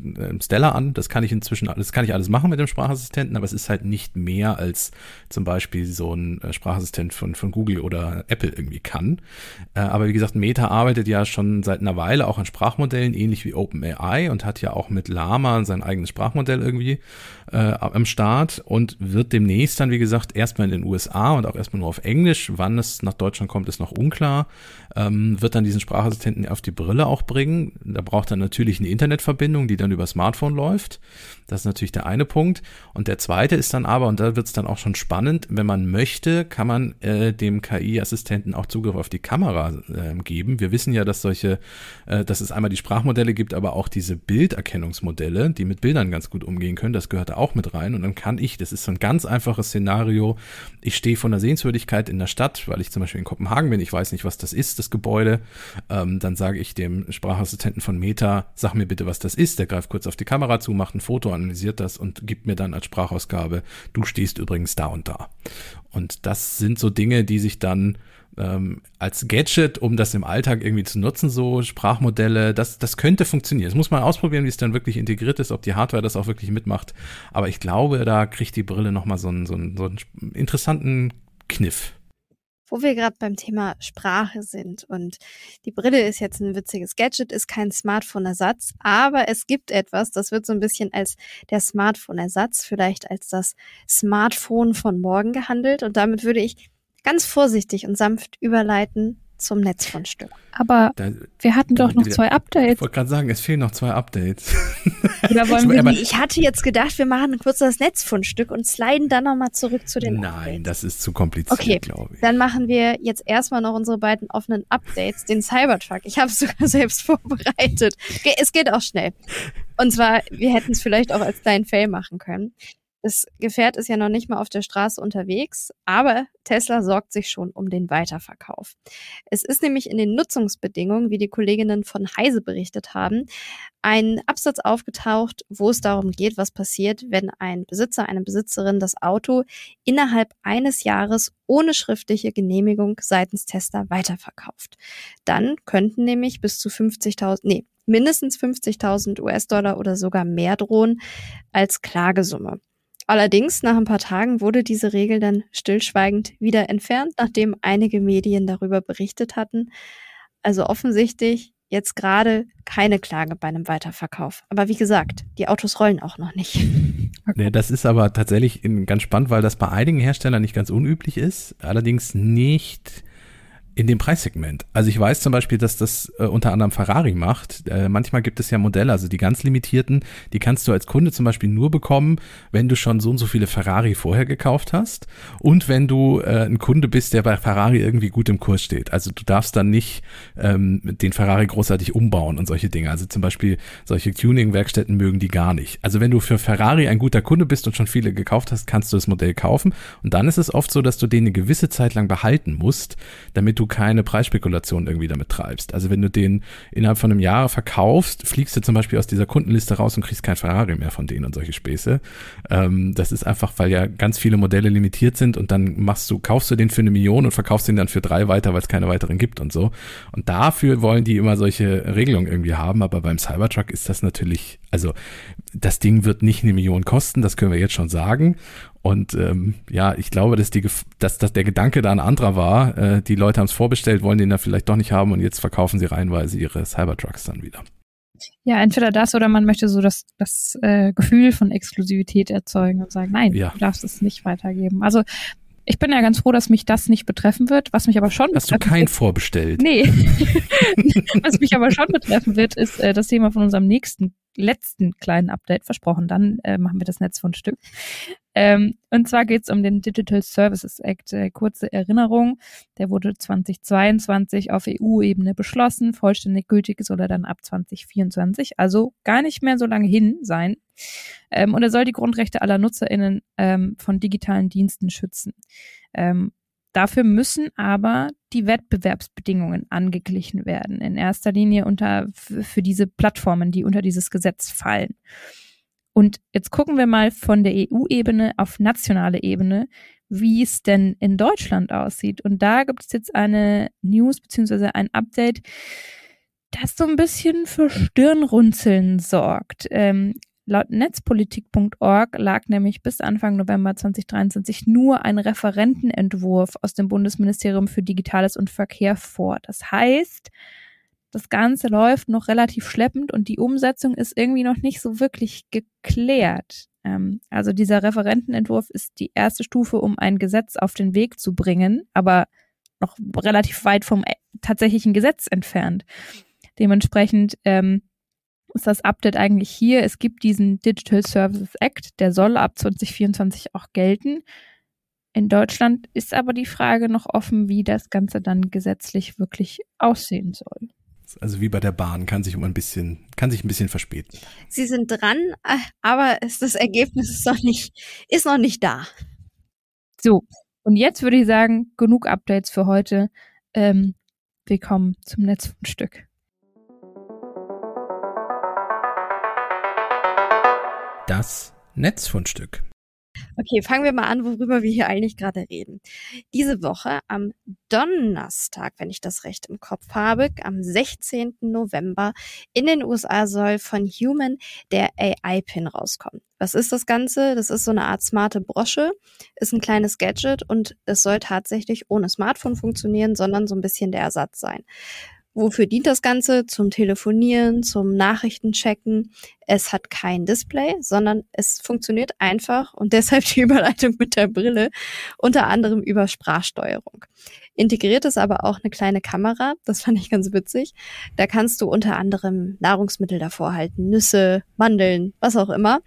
Stella an. Das kann ich inzwischen, das kann ich alles machen mit dem Sprachassistenten, aber es ist halt nicht mehr als zum Beispiel so ein äh, Sprachassistent von, von Google oder Apple irgendwie kann. Äh, aber wie gesagt, Meta arbeitet ja schon seit einer Weile auch an Sprachmodellen, ähnlich wie OpenAI und hat ja auch mit Lama sein eigenes Sprachmodell irgendwie äh, am Start und wird demnächst dann, wie gesagt, erstmal in den USA und auch erstmal nur auf Englisch Wann es nach Deutschland kommt, ist noch unklar. Ähm, wird dann diesen Sprachassistenten auf die Brille auch bringen. Da braucht er natürlich eine Internetverbindung, die dann über Smartphone läuft. Das ist natürlich der eine Punkt. Und der zweite ist dann aber, und da wird es dann auch schon spannend, wenn man möchte, kann man äh, dem KI-Assistenten auch Zugriff auf die Kamera äh, geben. Wir wissen ja, dass solche, äh, dass es einmal die Sprachmodelle gibt, aber auch diese Bilderkennungsmodelle, die mit Bildern ganz gut umgehen können. Das gehört da auch mit rein. Und dann kann ich, das ist so ein ganz einfaches Szenario, ich stehe von der Sehenswürdigkeit in der Stadt Stadt, weil ich zum Beispiel in Kopenhagen bin, ich weiß nicht, was das ist, das Gebäude, ähm, dann sage ich dem Sprachassistenten von Meta, sag mir bitte, was das ist. Der greift kurz auf die Kamera zu, macht ein Foto, analysiert das und gibt mir dann als Sprachausgabe, du stehst übrigens da und da. Und das sind so Dinge, die sich dann ähm, als Gadget, um das im Alltag irgendwie zu nutzen, so Sprachmodelle, das, das könnte funktionieren. Das muss man ausprobieren, wie es dann wirklich integriert ist, ob die Hardware das auch wirklich mitmacht. Aber ich glaube, da kriegt die Brille nochmal so einen, so, einen, so einen interessanten Kniff wo wir gerade beim Thema Sprache sind. Und die Brille ist jetzt ein witziges Gadget, ist kein Smartphone-Ersatz, aber es gibt etwas, das wird so ein bisschen als der Smartphone-Ersatz, vielleicht als das Smartphone von morgen gehandelt. Und damit würde ich ganz vorsichtig und sanft überleiten zum Netzfundstück. Aber da, wir hatten doch noch zwei Updates. Ich wollte gerade sagen, es fehlen noch zwei Updates. Oder wollen wir die, ich hatte jetzt gedacht, wir machen kurz das Netzfundstück und sliden dann nochmal zurück zu den Nein, Updates. das ist zu kompliziert, okay, glaube ich. Dann machen wir jetzt erstmal noch unsere beiden offenen Updates, den Cybertruck. Ich habe es sogar selbst vorbereitet. Es geht auch schnell. Und zwar, wir hätten es vielleicht auch als kleinen Fail machen können. Das Gefährt ist ja noch nicht mal auf der Straße unterwegs, aber Tesla sorgt sich schon um den Weiterverkauf. Es ist nämlich in den Nutzungsbedingungen, wie die Kolleginnen von Heise berichtet haben, ein Absatz aufgetaucht, wo es darum geht, was passiert, wenn ein Besitzer, eine Besitzerin das Auto innerhalb eines Jahres ohne schriftliche Genehmigung seitens Tesla weiterverkauft. Dann könnten nämlich bis zu 50.000, nee, mindestens 50.000 US-Dollar oder sogar mehr drohen als Klagesumme. Allerdings, nach ein paar Tagen wurde diese Regel dann stillschweigend wieder entfernt, nachdem einige Medien darüber berichtet hatten. Also offensichtlich jetzt gerade keine Klage bei einem Weiterverkauf. Aber wie gesagt, die Autos rollen auch noch nicht. Nee, das ist aber tatsächlich ganz spannend, weil das bei einigen Herstellern nicht ganz unüblich ist, allerdings nicht in dem Preissegment. Also ich weiß zum Beispiel, dass das äh, unter anderem Ferrari macht. Äh, manchmal gibt es ja Modelle, also die ganz limitierten, die kannst du als Kunde zum Beispiel nur bekommen, wenn du schon so und so viele Ferrari vorher gekauft hast und wenn du äh, ein Kunde bist, der bei Ferrari irgendwie gut im Kurs steht. Also du darfst dann nicht ähm, den Ferrari großartig umbauen und solche Dinge. Also zum Beispiel solche Tuning-Werkstätten mögen die gar nicht. Also wenn du für Ferrari ein guter Kunde bist und schon viele gekauft hast, kannst du das Modell kaufen und dann ist es oft so, dass du den eine gewisse Zeit lang behalten musst, damit du keine Preisspekulation irgendwie damit treibst. Also wenn du den innerhalb von einem Jahr verkaufst, fliegst du zum Beispiel aus dieser Kundenliste raus und kriegst kein Ferrari mehr von denen und solche Späße. Ähm, das ist einfach, weil ja ganz viele Modelle limitiert sind und dann machst du, kaufst du den für eine Million und verkaufst den dann für drei weiter, weil es keine weiteren gibt und so. Und dafür wollen die immer solche Regelungen irgendwie haben, aber beim Cybertruck ist das natürlich, also das Ding wird nicht eine Million kosten, das können wir jetzt schon sagen. Und ähm, ja, ich glaube, dass, die, dass, dass der Gedanke da ein anderer war. Äh, die Leute haben es vorbestellt, wollen den da vielleicht doch nicht haben und jetzt verkaufen sie reihenweise ihre Cybertrucks dann wieder. Ja, entweder das oder man möchte so das, das äh, Gefühl von Exklusivität erzeugen und sagen, nein, ja. du darfst es nicht weitergeben. Also ich bin ja ganz froh, dass mich das nicht betreffen wird. Was mich aber schon Hast du kein wird, vorbestellt? Nee. was mich aber schon betreffen wird, ist äh, das Thema von unserem nächsten letzten kleinen Update versprochen. Dann äh, machen wir das Netz von Stück. Ähm, und zwar geht es um den Digital Services Act. Äh, kurze Erinnerung, der wurde 2022 auf EU-Ebene beschlossen. Vollständig gültig soll er dann ab 2024, also gar nicht mehr so lange hin sein. Ähm, und er soll die Grundrechte aller NutzerInnen ähm, von digitalen Diensten schützen. Ähm, Dafür müssen aber die Wettbewerbsbedingungen angeglichen werden, in erster Linie unter, für diese Plattformen, die unter dieses Gesetz fallen. Und jetzt gucken wir mal von der EU-Ebene auf nationale Ebene, wie es denn in Deutschland aussieht. Und da gibt es jetzt eine News beziehungsweise ein Update, das so ein bisschen für Stirnrunzeln sorgt. Ähm, laut netzpolitik.org lag nämlich bis Anfang November 2023 nur ein Referentenentwurf aus dem Bundesministerium für Digitales und Verkehr vor. Das heißt, das Ganze läuft noch relativ schleppend und die Umsetzung ist irgendwie noch nicht so wirklich geklärt. Ähm, also dieser Referentenentwurf ist die erste Stufe, um ein Gesetz auf den Weg zu bringen, aber noch relativ weit vom äh, tatsächlichen Gesetz entfernt. Dementsprechend ähm, ist das Update eigentlich hier. Es gibt diesen Digital Services Act, der soll ab 2024 auch gelten. In Deutschland ist aber die Frage noch offen, wie das Ganze dann gesetzlich wirklich aussehen soll. Also wie bei der Bahn, kann sich um ein bisschen, kann sich ein bisschen verspäten. Sie sind dran, äh, aber das Ergebnis ist noch nicht, ist noch nicht da. So, und jetzt würde ich sagen, genug Updates für heute. Ähm, willkommen zum Netzfundstück. Das Netzfundstück. Okay, fangen wir mal an, worüber wir hier eigentlich gerade reden. Diese Woche am Donnerstag, wenn ich das recht im Kopf habe, am 16. November in den USA soll von Human der AI-Pin rauskommen. Was ist das Ganze? Das ist so eine Art smarte Brosche, ist ein kleines Gadget und es soll tatsächlich ohne Smartphone funktionieren, sondern so ein bisschen der Ersatz sein. Wofür dient das Ganze? Zum Telefonieren, zum Nachrichtenchecken. Es hat kein Display, sondern es funktioniert einfach und deshalb die Überleitung mit der Brille, unter anderem über Sprachsteuerung. Integriert ist aber auch eine kleine Kamera, das fand ich ganz witzig. Da kannst du unter anderem Nahrungsmittel davor halten, Nüsse, Mandeln, was auch immer.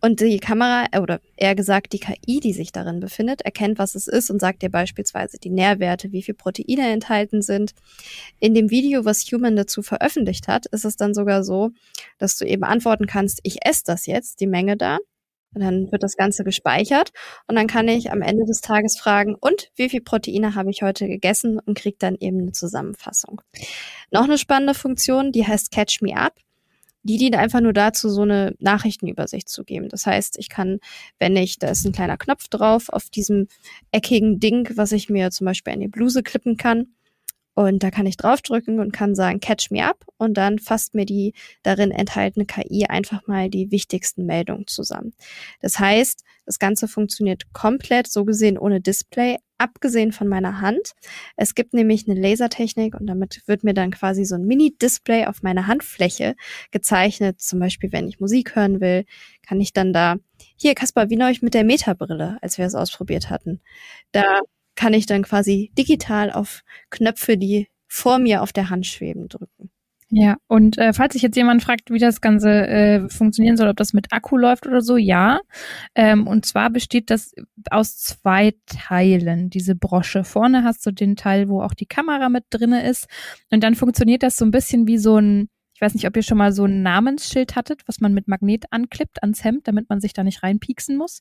Und die Kamera, äh, oder eher gesagt die KI, die sich darin befindet, erkennt, was es ist und sagt dir beispielsweise die Nährwerte, wie viel Proteine enthalten sind. In dem Video, was Human dazu veröffentlicht hat, ist es dann sogar so, dass du eben antworten kannst, ich esse das jetzt, die Menge da. Und dann wird das Ganze gespeichert und dann kann ich am Ende des Tages fragen, und wie viel Proteine habe ich heute gegessen und kriege dann eben eine Zusammenfassung. Noch eine spannende Funktion, die heißt Catch Me Up die dient einfach nur dazu, so eine Nachrichtenübersicht zu geben. Das heißt, ich kann, wenn ich, da ist ein kleiner Knopf drauf auf diesem eckigen Ding, was ich mir zum Beispiel in die Bluse klippen kann. Und da kann ich draufdrücken und kann sagen, catch me up. Und dann fasst mir die darin enthaltene KI einfach mal die wichtigsten Meldungen zusammen. Das heißt, das Ganze funktioniert komplett, so gesehen ohne Display, abgesehen von meiner Hand. Es gibt nämlich eine Lasertechnik und damit wird mir dann quasi so ein Mini-Display auf meiner Handfläche gezeichnet. Zum Beispiel, wenn ich Musik hören will, kann ich dann da, hier Kaspar, wie neulich mit der Metabrille, als wir es ausprobiert hatten. Da kann ich dann quasi digital auf Knöpfe, die vor mir auf der Hand schweben, drücken. Ja, und äh, falls sich jetzt jemand fragt, wie das Ganze äh, funktionieren soll, ob das mit Akku läuft oder so, ja. Ähm, und zwar besteht das aus zwei Teilen, diese Brosche. Vorne hast du den Teil, wo auch die Kamera mit drinne ist. Und dann funktioniert das so ein bisschen wie so ein, ich weiß nicht, ob ihr schon mal so ein Namensschild hattet, was man mit Magnet anklippt ans Hemd, damit man sich da nicht reinpieksen muss.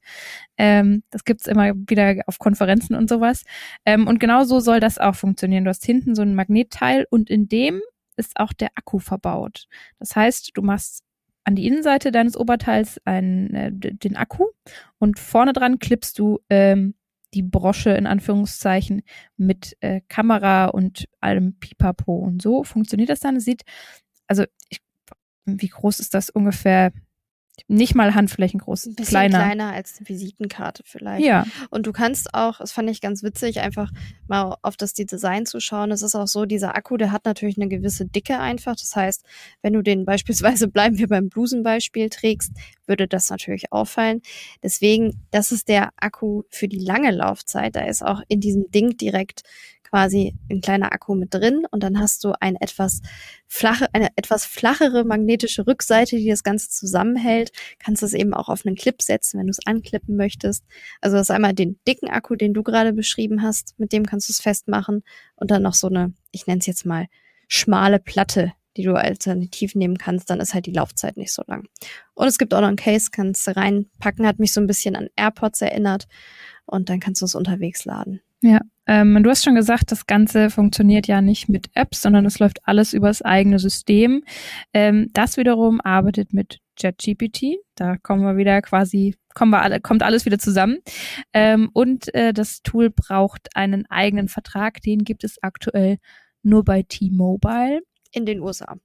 Ähm, das gibt's immer wieder auf Konferenzen und sowas. Ähm, und genau so soll das auch funktionieren. Du hast hinten so ein Magnetteil und in dem ist auch der Akku verbaut. Das heißt, du machst an die Innenseite deines Oberteils einen, äh, den Akku und vorne dran klippst du ähm, die Brosche in Anführungszeichen mit äh, Kamera und allem Pipapo und so funktioniert das dann. Es sieht, also ich, wie groß ist das ungefähr? Nicht mal handflächengroß, ein bisschen kleiner. kleiner als eine Visitenkarte vielleicht. Ja. Und du kannst auch, das fand ich ganz witzig, einfach mal auf das Design zu schauen. Es ist auch so, dieser Akku, der hat natürlich eine gewisse Dicke einfach. Das heißt, wenn du den beispielsweise, bleiben wir beim Blusenbeispiel, trägst, würde das natürlich auffallen. Deswegen, das ist der Akku für die lange Laufzeit. Da ist auch in diesem Ding direkt quasi ein kleiner Akku mit drin und dann hast du ein etwas flache, eine etwas flachere magnetische Rückseite, die das Ganze zusammenhält. Kannst es eben auch auf einen Clip setzen, wenn du es anklippen möchtest. Also das ist einmal den dicken Akku, den du gerade beschrieben hast, mit dem kannst du es festmachen und dann noch so eine, ich nenne es jetzt mal schmale Platte, die du alternativ nehmen kannst, dann ist halt die Laufzeit nicht so lang. Und es gibt auch noch ein Case, kannst du reinpacken, hat mich so ein bisschen an AirPods erinnert und dann kannst du es unterwegs laden. Ja, ähm, du hast schon gesagt, das Ganze funktioniert ja nicht mit Apps, sondern es läuft alles über das eigene System. Ähm, das wiederum arbeitet mit ChatGPT. Da kommen wir wieder quasi, kommen wir alle, kommt alles wieder zusammen. Ähm, und äh, das Tool braucht einen eigenen Vertrag. Den gibt es aktuell nur bei T-Mobile. In den USA.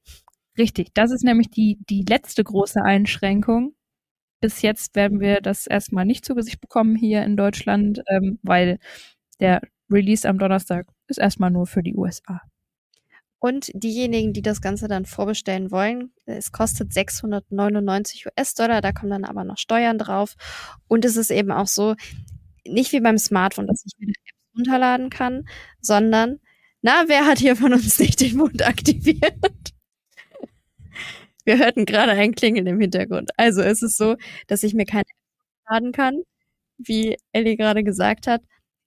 Richtig. Das ist nämlich die, die letzte große Einschränkung. Bis jetzt werden wir das erstmal nicht zu Gesicht bekommen hier in Deutschland, ähm, weil der Release am Donnerstag ist erstmal nur für die USA. Und diejenigen, die das Ganze dann vorbestellen wollen, es kostet 699 US-Dollar, da kommen dann aber noch Steuern drauf. Und es ist eben auch so, nicht wie beim Smartphone, dass ich mir eine App runterladen kann, sondern, na, wer hat hier von uns nicht den Mund aktiviert? Wir hörten gerade ein Klingeln im Hintergrund. Also es ist so, dass ich mir keine App laden kann, wie Ellie gerade gesagt hat,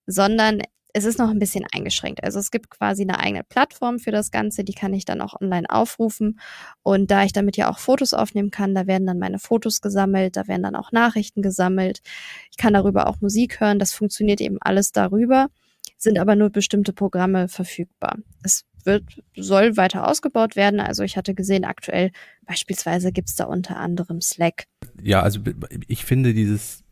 sondern es ist noch ein bisschen eingeschränkt. Also es gibt quasi eine eigene Plattform für das Ganze, die kann ich dann auch online aufrufen. Und da ich damit ja auch Fotos aufnehmen kann, da werden dann meine Fotos gesammelt, da werden dann auch Nachrichten gesammelt. Ich kann darüber auch Musik hören. Das funktioniert eben alles darüber, sind aber nur bestimmte Programme verfügbar. Es wird, soll weiter ausgebaut werden. Also ich hatte gesehen, aktuell beispielsweise gibt's da unter anderem Slack. Ja, also ich finde dieses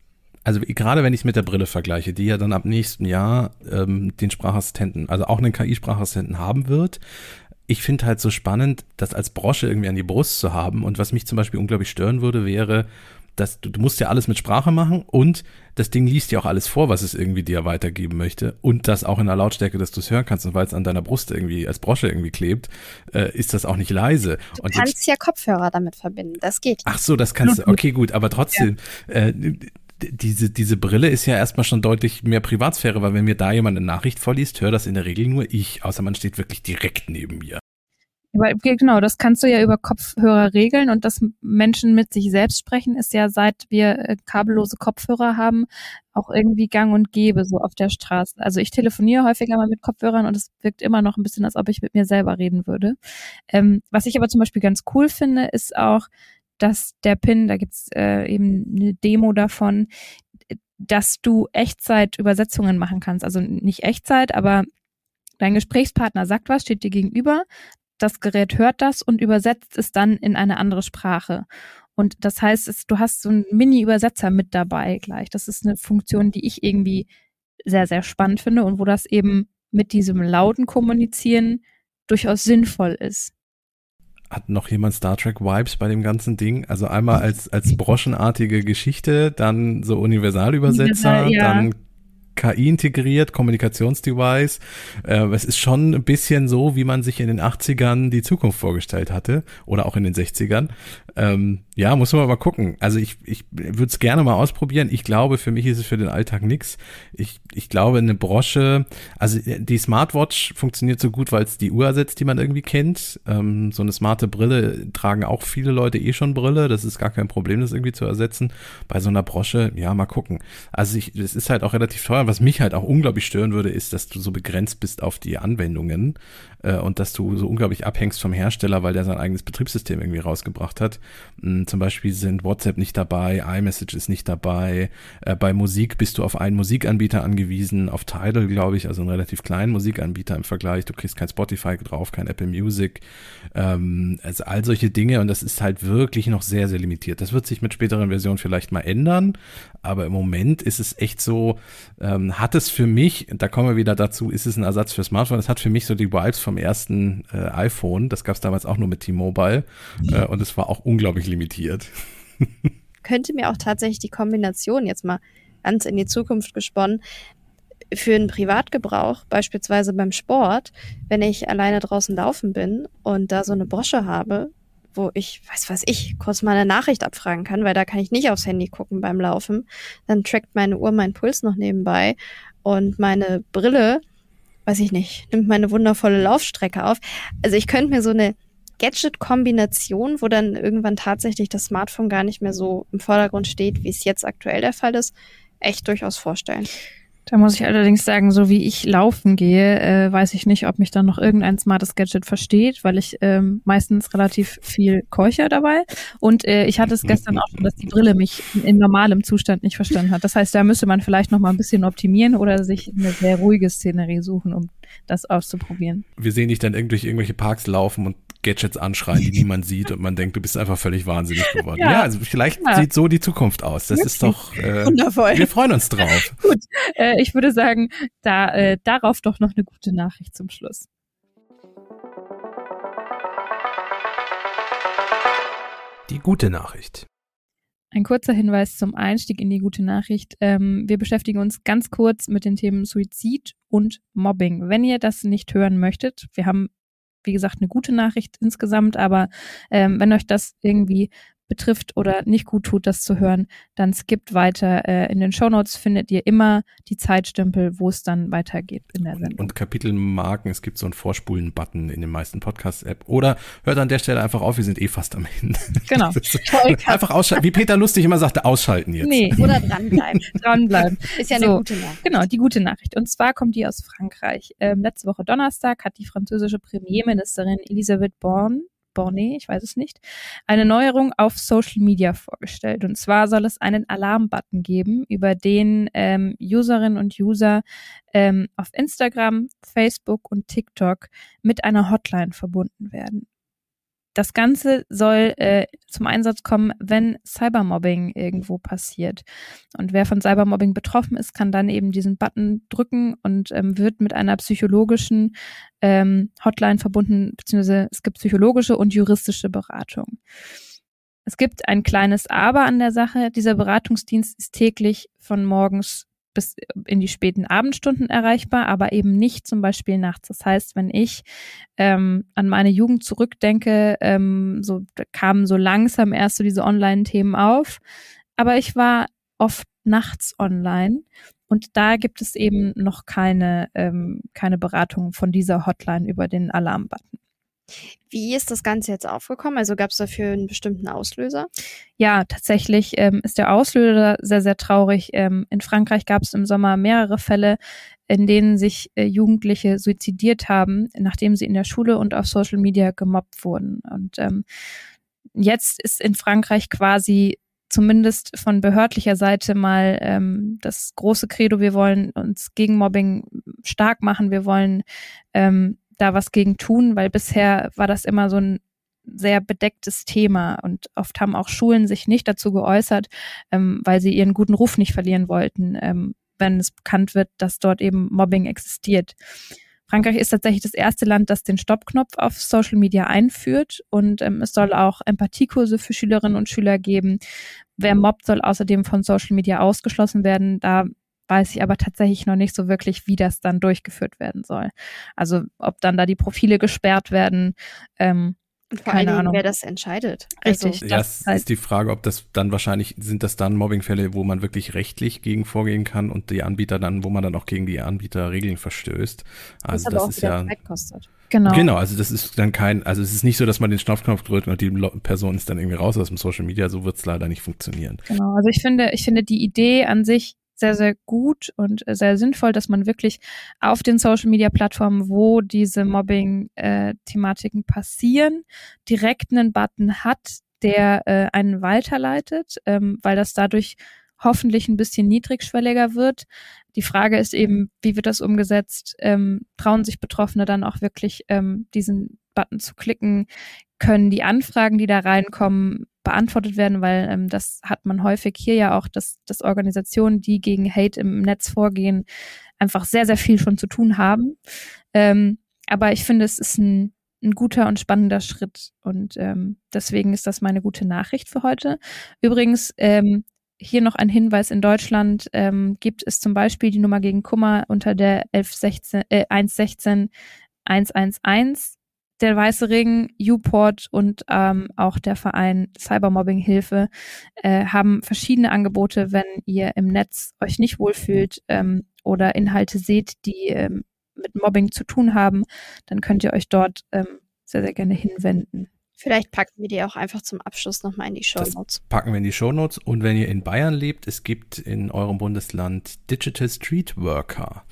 also gerade wenn ich es mit der Brille vergleiche, die ja dann ab nächsten Jahr ähm, den Sprachassistenten, also auch einen KI-Sprachassistenten haben wird, ich finde halt so spannend, das als Brosche irgendwie an die Brust zu haben. Und was mich zum Beispiel unglaublich stören würde, wäre, dass du, du musst ja alles mit Sprache machen und das Ding liest ja auch alles vor, was es irgendwie dir weitergeben möchte und das auch in der Lautstärke, dass du es hören kannst und weil es an deiner Brust irgendwie als Brosche irgendwie klebt, äh, ist das auch nicht leise. Du und kannst jetzt, ja Kopfhörer damit verbinden, das geht. Ach so, das kannst du, okay gut, aber trotzdem, ja. äh, diese, diese Brille ist ja erstmal schon deutlich mehr Privatsphäre, weil wenn mir da jemand eine Nachricht vorliest, höre das in der Regel nur ich, außer man steht wirklich direkt neben mir. Genau, das kannst du ja über Kopfhörer regeln und dass Menschen mit sich selbst sprechen, ist ja seit wir äh, kabellose Kopfhörer haben, auch irgendwie gang und gäbe so auf der Straße. Also ich telefoniere häufiger mal mit Kopfhörern und es wirkt immer noch ein bisschen, als ob ich mit mir selber reden würde. Ähm, was ich aber zum Beispiel ganz cool finde, ist auch, dass der Pin, da gibt's äh, eben eine Demo davon, dass du Echtzeit-Übersetzungen machen kannst. Also nicht Echtzeit, aber dein Gesprächspartner sagt was, steht dir gegenüber, das Gerät hört das und übersetzt es dann in eine andere Sprache. Und das heißt, es, du hast so einen Mini-Übersetzer mit dabei gleich. Das ist eine Funktion, die ich irgendwie sehr, sehr spannend finde und wo das eben mit diesem lauten Kommunizieren durchaus sinnvoll ist hat noch jemand Star Trek Vibes bei dem ganzen Ding? Also einmal als, als broschenartige Geschichte, dann so Universalübersetzer, ja. dann KI integriert, Kommunikationsdevice. Äh, es ist schon ein bisschen so, wie man sich in den 80ern die Zukunft vorgestellt hatte oder auch in den 60ern. Ähm, ja, muss man mal gucken. Also ich, ich würde es gerne mal ausprobieren. Ich glaube, für mich ist es für den Alltag nix. Ich, ich glaube, eine Brosche, also die Smartwatch funktioniert so gut, weil es die Uhr ersetzt, die man irgendwie kennt. Ähm, so eine smarte Brille tragen auch viele Leute eh schon Brille. Das ist gar kein Problem, das irgendwie zu ersetzen. Bei so einer Brosche, ja, mal gucken. Also ich, es ist halt auch relativ teuer. Was mich halt auch unglaublich stören würde, ist, dass du so begrenzt bist auf die Anwendungen äh, und dass du so unglaublich abhängst vom Hersteller, weil der sein eigenes Betriebssystem irgendwie rausgebracht hat. Mhm, zum Beispiel sind WhatsApp nicht dabei, iMessage ist nicht dabei. Äh, bei Musik bist du auf einen Musikanbieter angewiesen, auf Tidal, glaube ich, also einen relativ kleinen Musikanbieter im Vergleich. Du kriegst kein Spotify drauf, kein Apple Music. Ähm, also all solche Dinge und das ist halt wirklich noch sehr, sehr limitiert. Das wird sich mit späteren Versionen vielleicht mal ändern, aber im Moment ist es echt so, ähm, hat es für mich, da kommen wir wieder dazu, ist es ein Ersatz für Smartphone, es hat für mich so die Vibes vom ersten äh, iPhone, das gab es damals auch nur mit T-Mobile äh, und es war auch unglaublich limitiert. Könnte mir auch tatsächlich die Kombination jetzt mal ganz in die Zukunft gesponnen, für einen Privatgebrauch, beispielsweise beim Sport, wenn ich alleine draußen laufen bin und da so eine Brosche habe, wo ich, weiß was ich, kurz mal eine Nachricht abfragen kann, weil da kann ich nicht aufs Handy gucken beim Laufen. Dann trackt meine Uhr meinen Puls noch nebenbei und meine Brille, weiß ich nicht, nimmt meine wundervolle Laufstrecke auf. Also ich könnte mir so eine Gadget-Kombination, wo dann irgendwann tatsächlich das Smartphone gar nicht mehr so im Vordergrund steht, wie es jetzt aktuell der Fall ist, echt durchaus vorstellen. Da muss ich allerdings sagen, so wie ich laufen gehe, äh, weiß ich nicht, ob mich dann noch irgendein smartes Gadget versteht, weil ich ähm, meistens relativ viel keuche dabei. Und äh, ich hatte es gestern auch schon, dass die Brille mich in normalem Zustand nicht verstanden hat. Das heißt, da müsste man vielleicht noch mal ein bisschen optimieren oder sich eine sehr ruhige Szenerie suchen, um das auszuprobieren. Wir sehen dich dann durch irgendwelche Parks laufen und Gadgets anschreien, die niemand sieht und man denkt, du bist einfach völlig wahnsinnig geworden. ja, ja, also vielleicht ja. sieht so die Zukunft aus. Das ist doch äh, wundervoll. Wir freuen uns drauf. Gut, äh, ich würde sagen, da äh, darauf doch noch eine gute Nachricht zum Schluss. Die gute Nachricht. Ein kurzer Hinweis zum Einstieg in die gute Nachricht. Ähm, wir beschäftigen uns ganz kurz mit den Themen Suizid und Mobbing. Wenn ihr das nicht hören möchtet, wir haben, wie gesagt, eine gute Nachricht insgesamt, aber ähm, wenn euch das irgendwie betrifft oder nicht gut tut, das zu hören, dann skippt weiter. Äh, in den Shownotes findet ihr immer die Zeitstempel, wo es dann weitergeht in der Sendung. Und Kapitelmarken, es gibt so einen Vorspulen-Button in den meisten Podcast-App. Oder hört an der Stelle einfach auf, wir sind eh fast am Ende. Genau. einfach ausschalten, wie Peter Lustig immer sagte, ausschalten jetzt. Nee, oder dranbleiben. dranbleiben. Ist ja eine so, gute Nachricht. Genau, die gute Nachricht. Und zwar kommt die aus Frankreich. Ähm, letzte Woche Donnerstag hat die französische Premierministerin Elisabeth Borne Bornet, ich weiß es nicht, eine Neuerung auf Social Media vorgestellt. Und zwar soll es einen Alarmbutton geben, über den ähm, Userinnen und User ähm, auf Instagram, Facebook und TikTok mit einer Hotline verbunden werden. Das Ganze soll äh, zum Einsatz kommen, wenn Cybermobbing irgendwo passiert. Und wer von Cybermobbing betroffen ist, kann dann eben diesen Button drücken und ähm, wird mit einer psychologischen ähm, Hotline verbunden, beziehungsweise es gibt psychologische und juristische Beratung. Es gibt ein kleines Aber an der Sache. Dieser Beratungsdienst ist täglich von morgens bis in die späten Abendstunden erreichbar, aber eben nicht zum Beispiel nachts. Das heißt, wenn ich ähm, an meine Jugend zurückdenke, ähm, so kamen so langsam erst so diese Online-Themen auf, aber ich war oft nachts online und da gibt es eben noch keine ähm, keine Beratung von dieser Hotline über den Alarmbutton. Wie ist das Ganze jetzt aufgekommen? Also gab es dafür einen bestimmten Auslöser? Ja, tatsächlich ähm, ist der Auslöser sehr, sehr traurig. Ähm, in Frankreich gab es im Sommer mehrere Fälle, in denen sich äh, Jugendliche suizidiert haben, nachdem sie in der Schule und auf Social Media gemobbt wurden. Und ähm, jetzt ist in Frankreich quasi zumindest von behördlicher Seite mal ähm, das große Credo, wir wollen uns gegen Mobbing stark machen, wir wollen ähm, da was gegen tun, weil bisher war das immer so ein sehr bedecktes Thema und oft haben auch Schulen sich nicht dazu geäußert, ähm, weil sie ihren guten Ruf nicht verlieren wollten, ähm, wenn es bekannt wird, dass dort eben Mobbing existiert. Frankreich ist tatsächlich das erste Land, das den Stoppknopf auf Social Media einführt und ähm, es soll auch Empathiekurse für Schülerinnen und Schüler geben. Wer mobbt, soll außerdem von Social Media ausgeschlossen werden. Da weiß ich aber tatsächlich noch nicht so wirklich, wie das dann durchgeführt werden soll. Also ob dann da die Profile gesperrt werden. Ähm, und vor Keine allen Dingen, wer das entscheidet. Richtig. Also, ja, halt ist die Frage, ob das dann wahrscheinlich, sind das dann Mobbingfälle, wo man wirklich rechtlich gegen vorgehen kann und die Anbieter dann, wo man dann auch gegen die Anbieterregeln verstößt. Also das, das ist ja. Kostet. Genau. Genau, also das ist dann kein, also es ist nicht so, dass man den Schnauffknopf drückt und die Person ist dann irgendwie raus aus dem Social Media, so wird es leider nicht funktionieren. Genau, also ich finde, ich finde die Idee an sich sehr, sehr gut und sehr sinnvoll, dass man wirklich auf den Social Media Plattformen, wo diese Mobbing-Thematiken äh, passieren, direkt einen Button hat, der äh, einen weiterleitet, ähm, weil das dadurch hoffentlich ein bisschen niedrigschwelliger wird. Die Frage ist eben, wie wird das umgesetzt? Ähm, trauen sich Betroffene dann auch wirklich ähm, diesen Button zu klicken? Können die Anfragen, die da reinkommen, beantwortet werden, weil ähm, das hat man häufig hier ja auch, dass, dass Organisationen, die gegen Hate im Netz vorgehen, einfach sehr, sehr viel schon zu tun haben. Ähm, aber ich finde, es ist ein, ein guter und spannender Schritt und ähm, deswegen ist das meine gute Nachricht für heute. Übrigens, ähm, hier noch ein Hinweis, in Deutschland ähm, gibt es zum Beispiel die Nummer gegen Kummer unter der 1116, äh, 116 111 der Weiße Ring, Uport und ähm, auch der Verein Cybermobbing Hilfe äh, haben verschiedene Angebote, wenn ihr im Netz euch nicht wohlfühlt ähm, oder Inhalte seht, die ähm, mit Mobbing zu tun haben, dann könnt ihr euch dort ähm, sehr, sehr gerne hinwenden. Vielleicht packen wir die auch einfach zum Abschluss nochmal in die Show Notes. packen wir in die Show Notes. Und wenn ihr in Bayern lebt, es gibt in eurem Bundesland Digital Street Worker,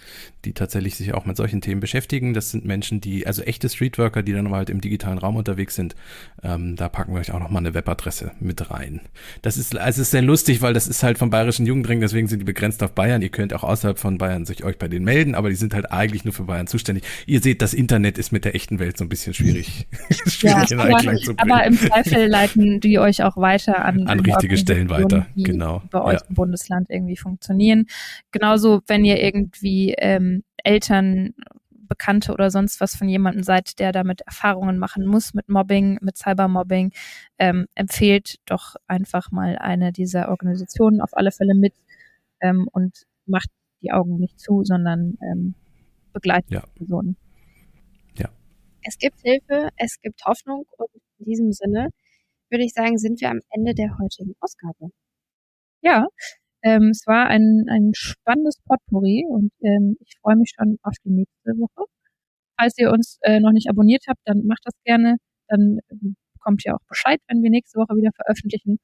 die tatsächlich sich auch mit solchen Themen beschäftigen. Das sind Menschen, die, also echte Streetworker, die dann halt im digitalen Raum unterwegs sind. Ähm, da packen wir euch auch nochmal eine Webadresse mit rein. Das ist, also ist sehr lustig, weil das ist halt vom Bayerischen Jugendring, deswegen sind die begrenzt auf Bayern. Ihr könnt auch außerhalb von Bayern sich euch bei denen melden, aber die sind halt eigentlich nur für Bayern zuständig. Ihr seht, das Internet ist mit der echten Welt so ein bisschen schwierig. schwierig ja, in zu bringen. aber im Zweifel leiten die euch auch weiter an, an richtige Stellen weiter. Genau. Bei euch ja. im Bundesland irgendwie funktionieren. Genauso, wenn ihr irgendwie ähm, Eltern, Bekannte oder sonst was von jemandem seid, der damit Erfahrungen machen muss mit Mobbing, mit Cybermobbing, ähm, empfehlt doch einfach mal eine dieser Organisationen auf alle Fälle mit ähm, und macht die Augen nicht zu, sondern ähm, begleitet ja. Personen. Es gibt Hilfe, es gibt Hoffnung und in diesem Sinne würde ich sagen, sind wir am Ende der heutigen Ausgabe. Ja, ähm, es war ein, ein spannendes Potpourri und ähm, ich freue mich schon auf die nächste Woche. Falls ihr uns äh, noch nicht abonniert habt, dann macht das gerne. Dann ähm, bekommt ihr auch Bescheid, wenn wir nächste Woche wieder veröffentlichen.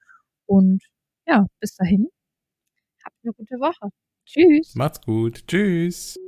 Und ja, bis dahin. Habt eine gute Woche. Tschüss. Macht's gut. Tschüss.